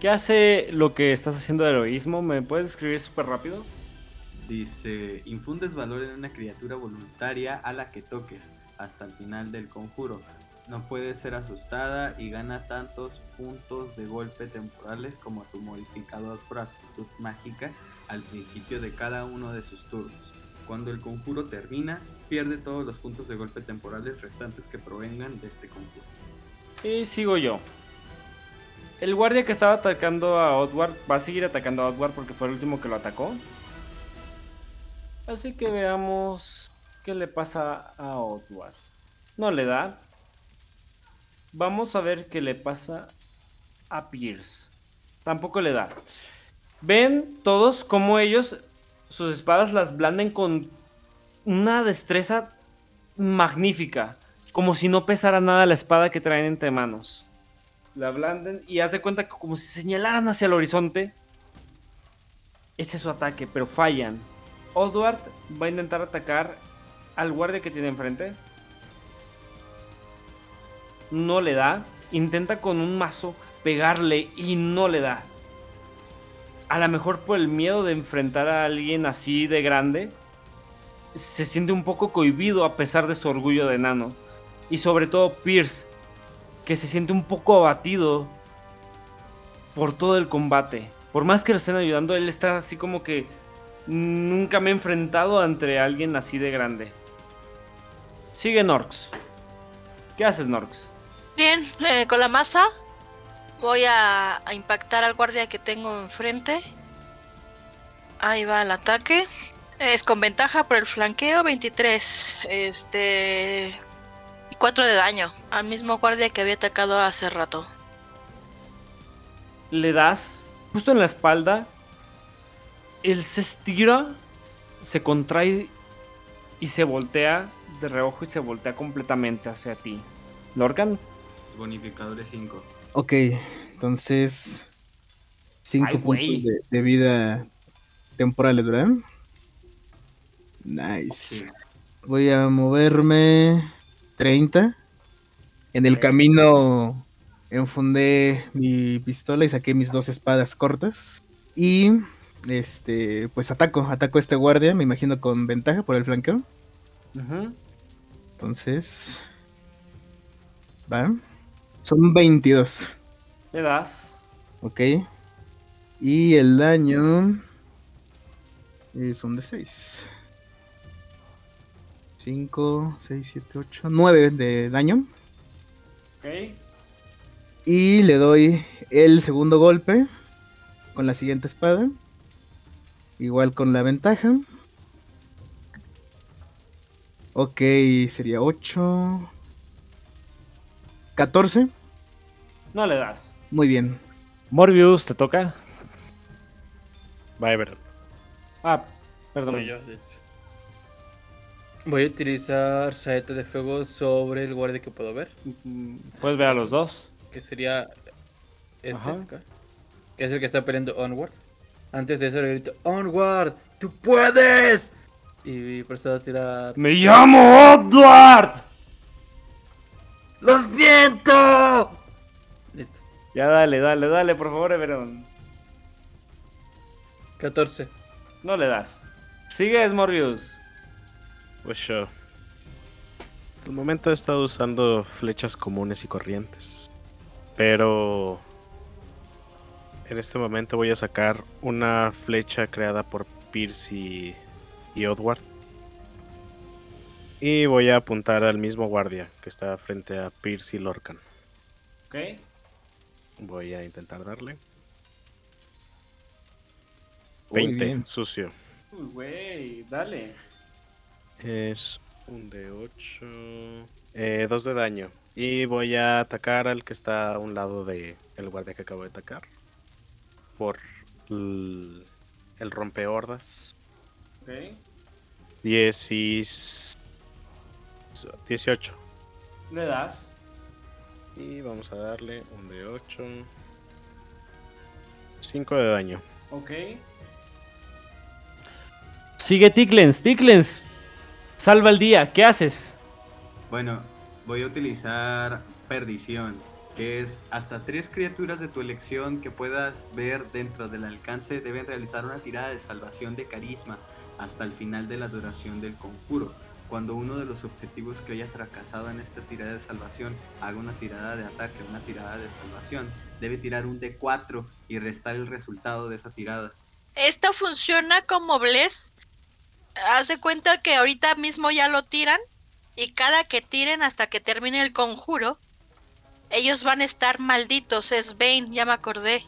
¿Qué hace lo que estás haciendo de heroísmo? ¿Me puedes escribir súper rápido? Dice, infundes valor en una criatura voluntaria a la que toques hasta el final del conjuro. No puede ser asustada y gana tantos puntos de golpe temporales como tu modificador por aptitud mágica al principio de cada uno de sus turnos. Cuando el conjuro termina, pierde todos los puntos de golpe temporales restantes que provengan de este conjuro. Y sigo yo. El guardia que estaba atacando a Odward va a seguir atacando a Odward porque fue el último que lo atacó. Así que veamos qué le pasa a Odward. No le da. Vamos a ver qué le pasa a Pierce. Tampoco le da. Ven todos como ellos sus espadas las blanden con una destreza magnífica. Como si no pesara nada la espada que traen entre manos. La ablanden y haz de cuenta que como si señalaran hacia el horizonte. Ese es su ataque, pero fallan. Odward va a intentar atacar al guardia que tiene enfrente. No le da. Intenta con un mazo pegarle y no le da. A lo mejor por el miedo de enfrentar a alguien así de grande. Se siente un poco cohibido a pesar de su orgullo de enano. Y sobre todo Pierce, que se siente un poco abatido por todo el combate. Por más que lo estén ayudando, él está así como que nunca me he enfrentado ante alguien así de grande. Sigue Norx. ¿Qué haces, Norx? Bien, eh, con la masa voy a, a impactar al guardia que tengo enfrente. Ahí va el ataque. Es con ventaja por el flanqueo 23. Este. Y 4 de daño al mismo guardia que había atacado hace rato. Le das justo en la espalda. Él se estira, se contrae y se voltea de reojo y se voltea completamente hacia ti. Lorcan, Bonificador es 5. Ok, entonces. 5 Ay, güey. puntos de, de vida temporales, ¿verdad? Nice. Sí. Voy a moverme 30. En el camino enfundé mi pistola y saqué mis dos espadas cortas. Y este, pues ataco, ataco a este guardia, me imagino con ventaja por el flanqueo. Ujú. Entonces. Va. Son 22. le das. Ok. Y el daño. Es un de 6. 5, 6, 7, 8, 9 de daño. Ok. Y le doy el segundo golpe con la siguiente espada. Igual con la ventaja. Ok, sería 8. 14. No le das. Muy bien. Morbius, ¿te toca? Va, Everett. Ah, perdón. Soy yo, de hecho. Voy a utilizar saeta de fuego sobre el guardia que puedo ver. Puedes ver a los dos. Que sería este Ajá. acá, Que es el que está peleando Onward. Antes de eso le grito, Onward, tú puedes. Y procedo a tirar. ¡Me llamo Edward! ¡Lo siento! Listo. Ya dale, dale, dale, por favor, Everon. 14. No le das. Sigue, Morbius. Pues yo. Hasta el momento he estado usando flechas comunes y corrientes. Pero. En este momento voy a sacar una flecha creada por Pierce y, y Odward. Y voy a apuntar al mismo guardia que está frente a Pierce y Lorcan. Ok. Voy a intentar darle. Muy 20, bien. sucio. Uy, güey, dale. Es un de 8. Eh, 2 de daño. Y voy a atacar al que está a un lado de el guardia que acabo de atacar. Por el, el rompehordas. Ok. 10 y... 18. Le das. Y vamos a darle un de 8. 5 de daño. Ok. Sigue Ticklens, Ticklens. Salva el día, ¿qué haces? Bueno, voy a utilizar perdición, que es hasta tres criaturas de tu elección que puedas ver dentro del alcance deben realizar una tirada de salvación de carisma hasta el final de la duración del conjuro. Cuando uno de los objetivos que haya fracasado en esta tirada de salvación haga una tirada de ataque, una tirada de salvación, debe tirar un D4 y restar el resultado de esa tirada. Esto funciona como Bless. Haz de cuenta que ahorita mismo ya lo tiran. Y cada que tiren hasta que termine el conjuro, ellos van a estar malditos. Es Bane, ya me acordé.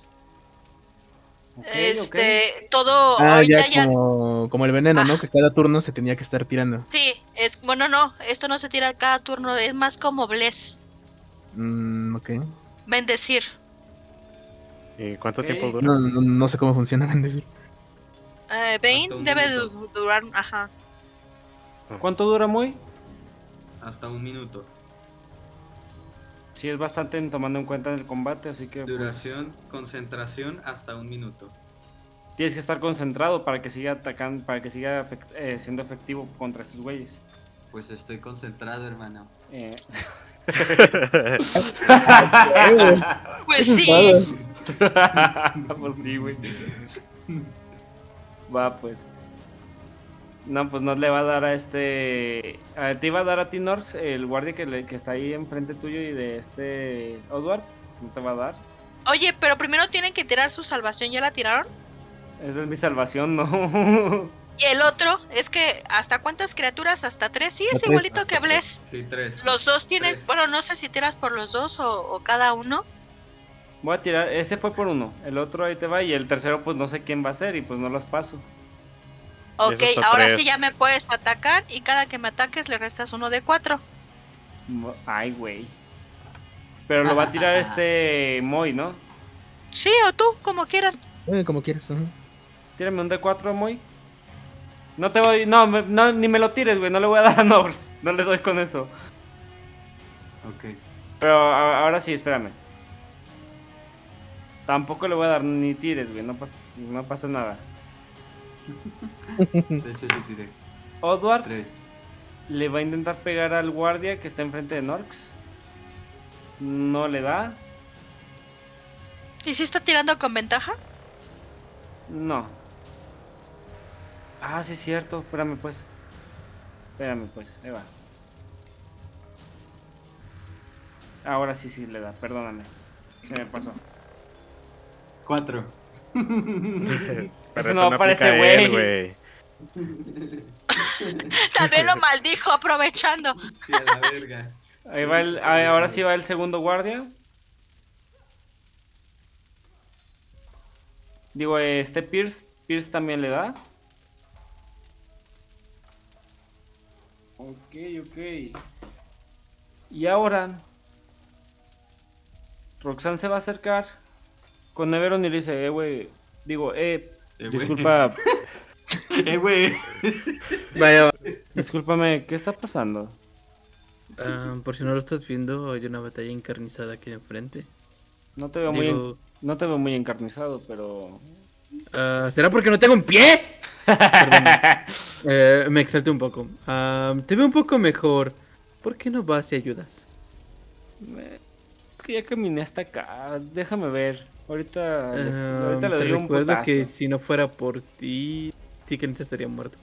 Ok, este, todo Ah, ahorita ya ya. como, como el veneno, ¿no? Ah. Que cada turno se tenía que estar tirando. Sí, es bueno, no, esto no se tira cada turno, es más como Bless. Mm, ok. Bendecir. ¿Y cuánto tiempo dura? No, no, no sé cómo funcionan. decir. Eh, Bane debe du- durar, ajá. ¿Cuánto dura muy? Hasta un minuto. Sí, es bastante en- tomando en cuenta el combate, así que pues, Duración, concentración hasta un minuto. tienes que estar concentrado para que siga atacando, para que siga efect- eh, siendo efectivo contra estos güeyes. Pues estoy concentrado, hermano. Eh, Pues sí. pues sí, güey. Va, pues. No, pues no le va a dar a este. a- te iba a dar a ti, Norx, el guardia que, le- que está ahí enfrente tuyo y de este. Odward. No te va a dar. Oye, pero primero tienen que tirar su salvación, ¿ya la tiraron? Esa es mi salvación, ¿no? Y el otro es que hasta cuántas criaturas, hasta tres, sí, es igualito que tres. Bless. Sí, tres. Los dos tienen, Tres. bueno, no sé si tiras por los dos o, o cada uno. Voy a tirar. Ese fue por uno. El otro ahí te va. Y el tercero, pues no sé quién va a ser. Y pues no los paso. Ok, ahora tres. sí ya me puedes atacar y cada que me ataques le restas uno de cuatro. Ay, güey. Pero lo va a tirar este Moy, ¿no? Sí, o tú, como quieras. Eh, como quieras. ajá. Tírame un D4, Moy. No te voy. No, me- no, ni me lo tires, güey. No le voy a dar a Norse. No le doy con eso. Ok. Pero a- ahora sí, espérame. Tampoco le voy a dar ni tires, güey. No pasa, no pasa nada. De hecho, sí tiré. Odward Tres. le va a intentar pegar al guardia que está enfrente de Norx. No le da. ¿Y si está tirando con ventaja? No. Ah, sí es cierto. Espérame, pues. Espérame, pues. Ahí va. Ahora sí, sí le da. Perdóname. Se me pasó. Cuatro. Pero Eso eso no no parece güey. También lo maldijo aprovechando. Sí, a la verga. Ahí va el, ahora sí va el segundo guardia. Digo, este Pierce. Pierce también le da. Ok, ok. Y ahora. Roxanne se va a acercar con Neveron y le dice, eh, güey. Digo, eh, Eh, disculpa. Eh, güey. Vaya, Discúlpame, ¿qué está pasando? Ah, por si no lo estás viendo, hay una batalla encarnizada aquí enfrente. No te veo muy, en- no te veo muy encarnizado, pero... ah, ¿será porque no tengo un pie? Perdón. Eh, me exalté un poco. Ah, te veo un poco mejor. ¿Por qué no vas y ayudas? Me- Que ya caminé hasta acá. Déjame ver. Ahorita, les- Ah, ahorita le te doy un recuerdo que si no fuera por ti, Tickens estaría muerto.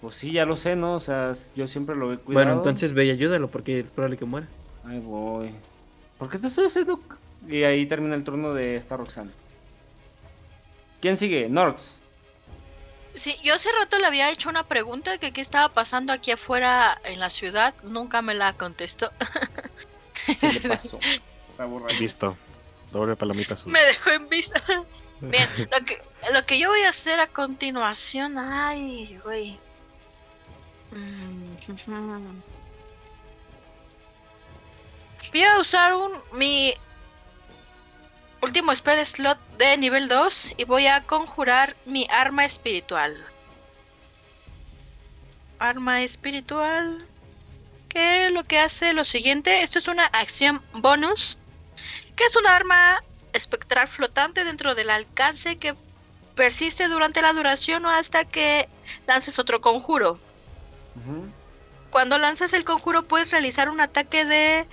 Pues sí, ya lo sé, ¿no? O sea, yo siempre lo he cuidado. Bueno, entonces ve y ayúdalo porque es probable que muera. Ahí voy. ¿Por qué te estoy haciendo? Y ahí termina el turno de esta Roxanne. ¿Quién sigue? Norx. Sí, yo hace rato le había hecho una pregunta que qué estaba pasando aquí afuera en la ciudad. Nunca me la contestó. Se le pasó. Está. Listo. Doble palomita azul. Me dejó en vista. Bien, lo que, lo que yo voy a hacer a continuación. Ay, güey. Mm. Voy a usar un mi último spell slot de nivel 2 y voy a conjurar mi arma espiritual. Arma espiritual. Que lo que hace lo siguiente. Esto es una acción bonus. Que es un arma espectral flotante dentro del alcance que persiste durante la duración o hasta que lances otro conjuro. Cuando lanzas el conjuro puedes realizar un ataque de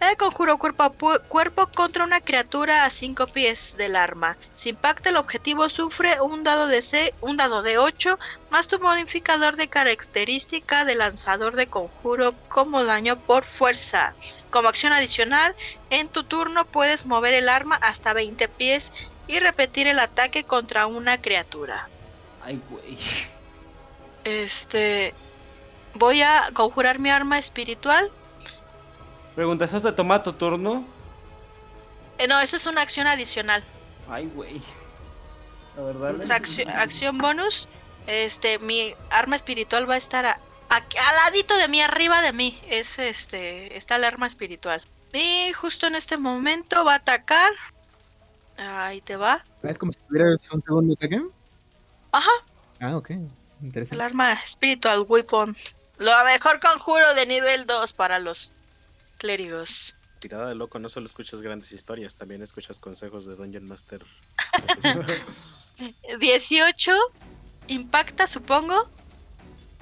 eh, conjuro cuerpo a cuerpo contra una criatura a 5 pies del arma. Si impacta el objetivo sufre un dado de C, un dado de 8 más tu modificador de característica de lanzador de conjuro como daño por fuerza. Como acción adicional, en tu turno puedes mover el arma hasta 20 pies y repetir el ataque contra una criatura. Ay, güey. Este voy a conjurar mi arma espiritual. Pregunta, ¿eso te toma tu turno? Eh, no, esa es una acción adicional. Ay, güey. La verdad. Acci- acción bonus. Este, mi arma espiritual va a estar a- aquí- al ladito de mí, arriba de mí. Es este, está el arma espiritual. Y justo en este momento va a atacar. Ahí te va. Es como si tuvieras un segundo ataque. Ajá, Ah, ok. el Interesante. arma espiritual weapon. Lo mejor conjuro de nivel 2 para los clérigos. Tirada de loco, no solo escuchas grandes historias, también escuchas consejos de Dungeon Master. 18 impacta, supongo.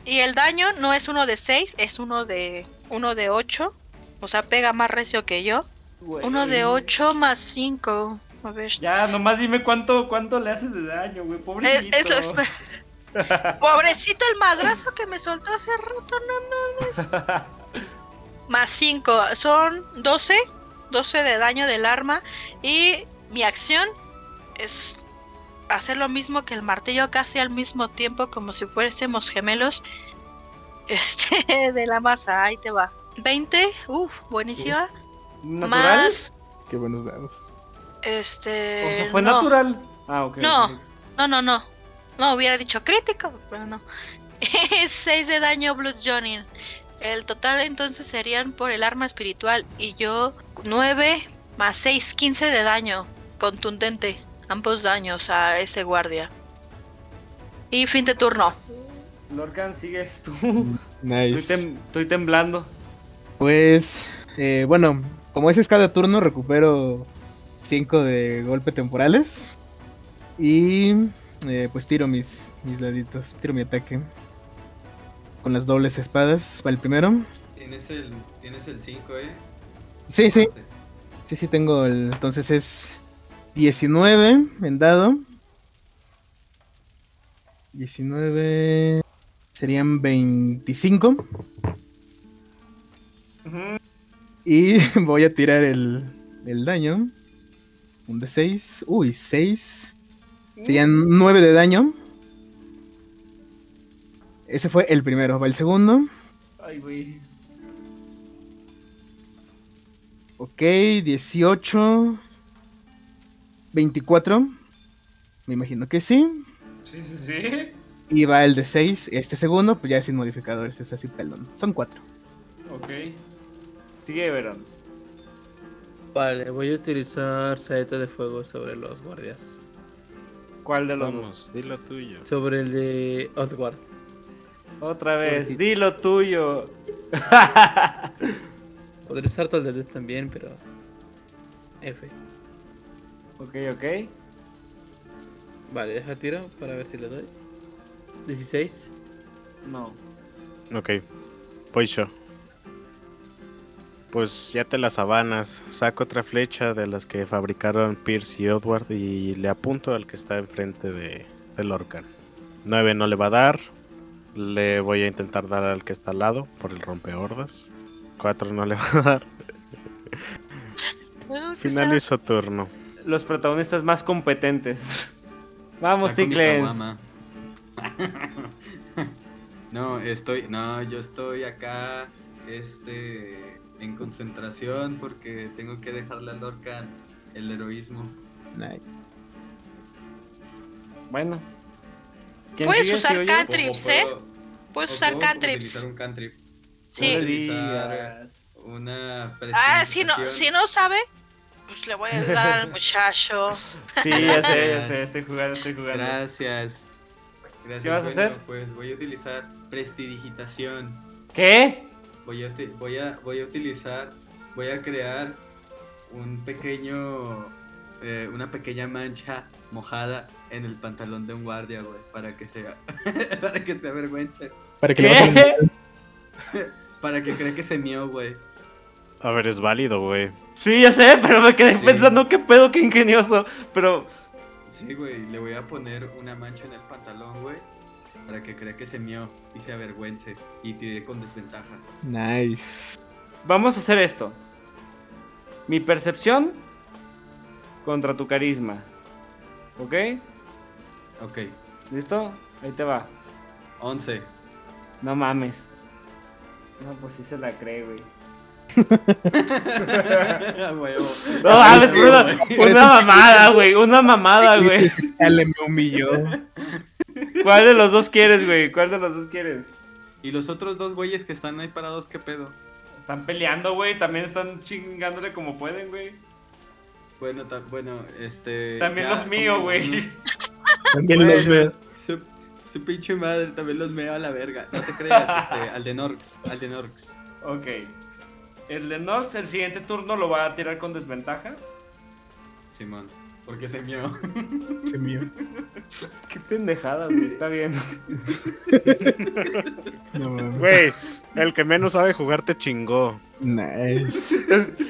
Y el daño no es uno de 6, es uno de uno de 8. O sea, pega más recio que yo. Güey. Uno de 8 más 5. A ver. Ya, nomás dime cuánto, cuánto le haces de daño, güey. Pobrecito. Pobrecito el madrazo que me soltó hace rato, no mames. Más 5, son 12. 12 de daño del arma. Y mi acción es hacer lo mismo que el martillo casi al mismo tiempo, como si fuésemos gemelos. Este, de la masa, ahí te va. 20, uff, buenísima. ¿Natural? Más, Qué buenos dados. este. O sea, fue no. natural. Ah, ok. No. No, no, no. No, hubiera dicho crítico, pero no. Es 6 de daño Blood Johnny. El total entonces serían por el arma espiritual y yo 9 más 6, 15 de daño contundente. Ambos daños a ese guardia. Y fin de turno. Lorcan, sigues tú. Estoy, Nice. tem- estoy temblando. Pues, eh, bueno, como ese es cada turno, recupero 5 de golpe temporales. Y eh, pues tiro mis, mis laditos, tiro mi ataque. Con las dobles espadas, va el primero. Tienes el, tienes el 5, ¿eh? Sí, sí, sí, sí, tengo el... Entonces es 19 en dado. 19 serían 25. Ujú. Y voy a tirar el, el daño. Un de 6. Uy, 6. Serían 9 de daño. Ese fue el primero. Va el segundo. Ay, güey. Ok, 18. 24. Me imagino que sí. Sí, sí, sí. Y va el de 6. Este segundo, pues ya es sin modificadores. Es así pelón. Son 4. Ok. Sigue, Verón. Vale, voy a utilizar saeta de fuego sobre los guardias. ¿Cuál de los dos? Vamos, dilo tuyo. Sobre el de Othward. Otra vez, di lo tuyo. Podría usar Tolerance también, pero. F. ok, ok. Vale, deja tiro para ver si le doy. 16. No. Ok, voy yo. Pues ya te las sabanas. Saco otra flecha de las que fabricaron Pierce y Edward y le apunto al que está enfrente de, del Orcan. 9 no le va a dar. Le voy a intentar dar al que está al lado por el rompehordas. 4 no le va a dar. Finalizo turno. Los protagonistas más competentes. Vamos, caguama. no, estoy. No, yo estoy acá. Este. En concentración porque tengo que dejarle al Lorcan el heroísmo. Nice. Bueno. ¿Quién Puedes sigue, usar Cantrips, ¿eh? Puedes usar cantrips. utilizar un cantrip. Sí. Una Ah, si no, si no sabe, pues le voy a dar al muchacho. Sí, ya sé, ya sé, estoy jugando, estoy jugando. Gracias. Gracias. ¿Qué vas a hacer? Pues voy a utilizar prestidigitación. ¿Qué? Voy a, voy a, voy a utilizar, voy a crear un pequeño, eh, una pequeña mancha mojada en el pantalón de un guardia, güey, para que sea, para que se avergüence, Para que le ¿Qué? para que crea que se mió, güey. A ver, es válido, güey. Sí, ya sé, pero me quedé Sí. pensando qué pedo, qué ingenioso. Pero, Sí, güey, le voy a poner una mancha en el pantalón, güey, para que crea que se mió y se avergüence y tire con desventaja. Nice. vamos a hacer esto. Mi percepción contra tu carisma. ¿Ok? Ok, ¿Listo? Ahí te va. 11. No mames. No, pues sí se la cree, güey. No mames, Sí, fue una, mamada, güey. Una mamada, güey. Dale, me humilló. ¿Cuál de los dos quieres, güey? ¿Cuál de los dos quieres? Y los otros dos güeyes que están ahí parados, ¿qué pedo? Están peleando, güey. También están chingándole como pueden, güey. Bueno, ta- bueno, este. También ya los míos, güey. También los. Su, su pinche madre también los meo a la verga. No te creas, este, al de Norx, al de Norx. Ok. El de North, el siguiente turno lo va a tirar con desventaja. Simón, porque se mió. Se mío. Qué pendejada, güey. Está bien. No. Güey, el que menos sabe jugar te chingó. Nice.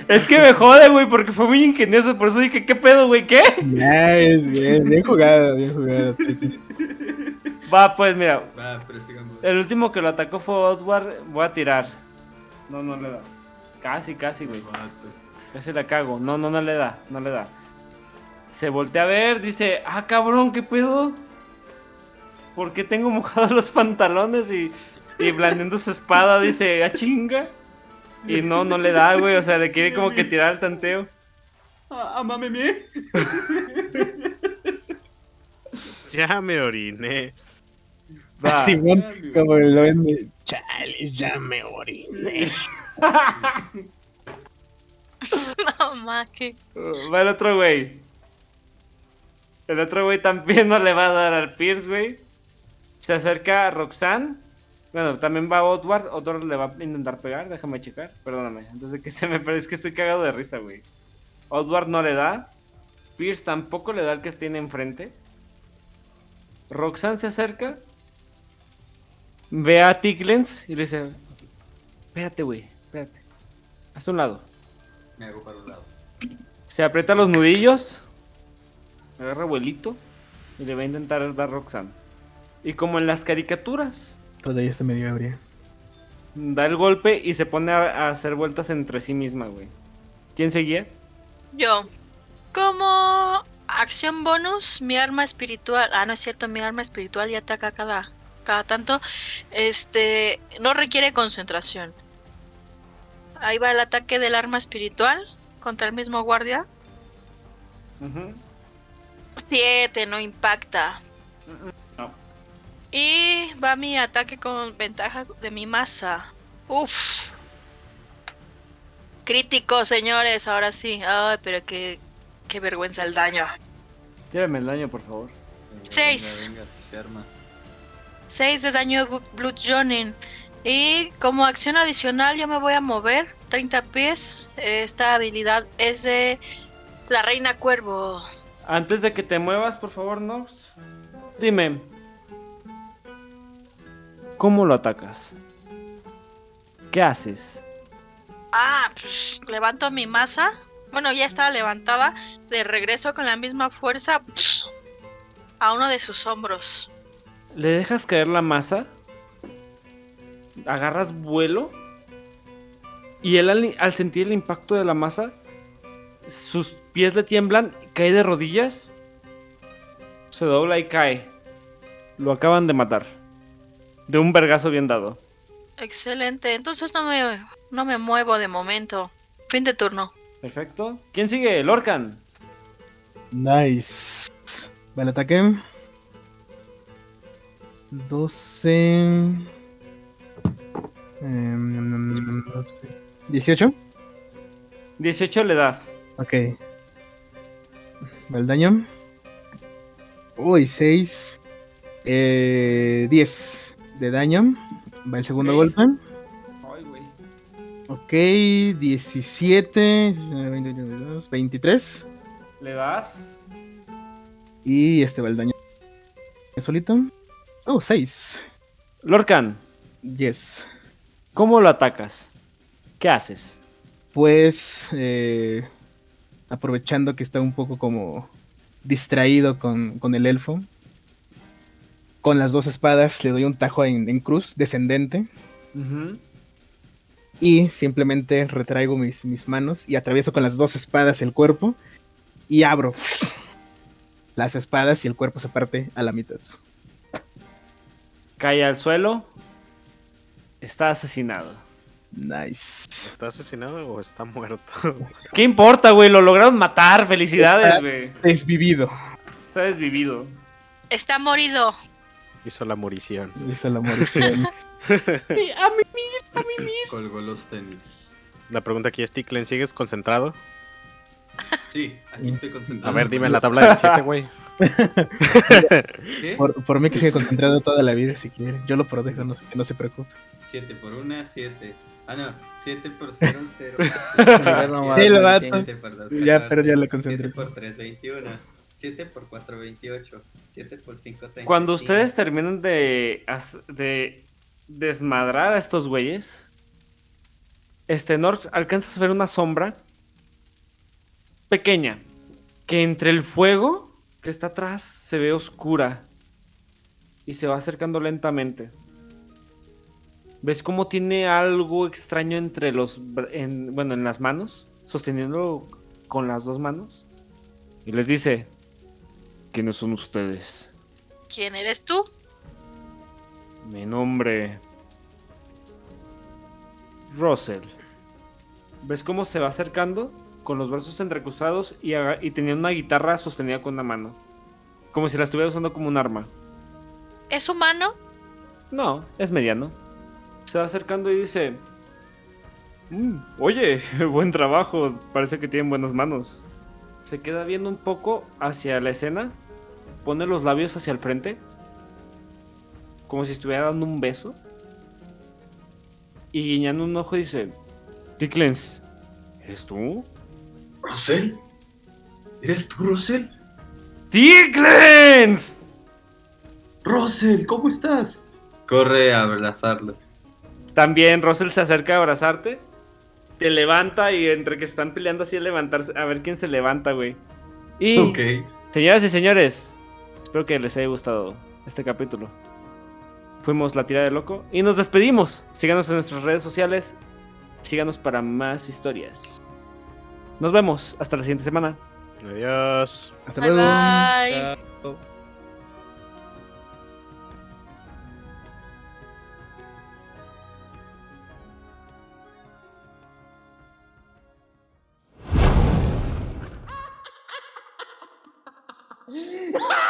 Es que me jode, güey, porque fue muy ingenioso. Por eso dije, ¿qué pedo, güey? ¿Qué? Nice, bien, bien jugado, bien jugado. Va, pues mira. Va, pero sigamos. El último que lo atacó fue Odward. Voy a tirar. No, no le da. Casi, casi, güey. Casi la cago. No, no, no le da. No le da. Se voltea a ver, dice, ah, cabrón, ¿qué pedo? ¿Por qué tengo mojados los pantalones y, y blandiendo su espada? Dice, ah, chinga. Y no, no le da, güey. O sea, le quiere como que tirar al tanteo. Ah, ah, mame. Ya me oriné. Va. Simón, como lo ven de Chale, ya me oriné. No, que. Va el otro güey. El otro güey también no le va a dar al Pierce, güey. Se acerca a Roxanne. Bueno, también va a. Odward le va a intentar pegar. Déjame checar. Perdóname. Antes de que se me parezca que estoy cagado de risa, güey. Odward no le da. Pierce tampoco le da al que tiene enfrente. Roxanne se acerca. Ve a Ticklens y le dice: Espérate, güey. Espérate. Haz un lado. Me hago para un lado. Se aprieta los nudillos. Agarra abuelito. Y le va a intentar dar Roxanne. Y como en las caricaturas. Todavía está medio ebria. Da el golpe y se pone a, a hacer vueltas entre sí misma, güey. ¿Quién seguía? Yo. Como acción bonus, mi arma espiritual. Ah, no es cierto, mi arma espiritual y ataca cada, cada tanto. Este. No requiere concentración. Ahí va el ataque del arma espiritual contra el mismo guardia. 7, no impacta. No. Y va mi ataque con ventaja de mi masa. Uf. Crítico, señores, ahora sí. Ay, pero qué, qué vergüenza el daño. Tírame el daño, por favor. Seis. Venga, venga, se arma. 6 de daño bu- Blood Jonin. Y como acción adicional yo me voy a mover 30 pies. Esta habilidad es de la Reina Cuervo. Antes de que te muevas, por favor, Nox, dime, ¿cómo lo atacas? ¿Qué haces? Ah, pues, levanto mi masa. Bueno, ya estaba levantada. De regreso con la misma fuerza a uno de sus hombros. ¿Le dejas caer la masa? ¿Agarras vuelo? Y él al, al sentir el impacto de la masa, sus pies le tiemblan, cae de rodillas, se dobla y cae. Lo acaban de matar. De un vergazo bien dado. Excelente. Entonces no me, no me muevo de momento. Fin de turno. Perfecto. ¿Quién sigue? Lorcan. Nice. Vale, ataque. 12. em, 12. 18. 18 le das. Ok. El daño. Uy, 6. Eh, 10 de daño. Va el segundo golpe. Ay, güey. Ok, 17. 22, 23. Le das. Y este va el daño. Solito. Oh, 6. Lorcan, Yes. ¿cómo lo atacas? ¿Qué haces? Pues eh, aprovechando que está un poco como distraído con, con el elfo. Con las dos espadas le doy un tajo en, en cruz descendente. Y simplemente retraigo mis, mis manos y atravieso con las dos espadas el cuerpo. Y abro las espadas y el cuerpo se parte a la mitad. Cae al suelo. Está asesinado. Nice. ¿Está asesinado o está muerto? ¿Qué importa, güey? Lo lograron matar. Felicidades, güey. Desvivido. Está desvivido. Está morido. Hizo la morición. Hizo la morición. Colgó los tenis. La pregunta aquí es, Ticlen, ¿sigues concentrado? Sí, aquí estoy concentrado. A ver, dime la tabla del 7, güey. ¿Qué? por, por mí que siga concentrado toda la vida si quiere. Yo lo protejo, no, no se preocupe. 7 por 1, 7. Ah, no. 7 por 0, 0. Sí, el vato. 7 por 2, Ya perdió la 7 concentración. por 3, 21. 7 por 4, 28. 7 por 5, 35. Cuando ustedes terminan de, de desmadrar a estos güeyes, este Norx alcanzas a ver una sombra pequeña que entre el fuego que está atrás se ve oscura y se va acercando lentamente. ¿Ves cómo tiene algo extraño entre los en, bueno, en las manos, sosteniéndolo con las dos manos? Y les dice, ¿quiénes son ustedes? ¿Quién eres tú? Mi nombre. Russell. ¿Ves cómo se va acercando? Con los brazos entrecruzados y, y tenía una guitarra sostenida con una mano. Como si la estuviera usando como un arma. ¿Es humano? No, es mediano. Se va acercando y dice... "Mm, oye, buen trabajo. Parece que tienen buenas manos. Se queda viendo un poco hacia la escena. Pone los labios hacia el frente. Como si estuviera dando un beso. Y guiñando un ojo dice... Ticklens, ¿eres tú? ¿Rosel? ¿Eres tú, Rosel? ¡Ticklens! Rosel, ¿cómo estás? Corre a abrazarlo. También Russell se acerca a abrazarte. Te levanta y entre que están peleando así a levantarse, a ver quién se levanta, güey. Y, Ok. señoras y señores, espero que les haya gustado este capítulo. Fuimos La Tira de Loco y nos despedimos. Síganos en nuestras redes sociales. Síganos para más historias. Nos vemos hasta la siguiente semana. Adiós. Hasta Bye luego. bye. Chao.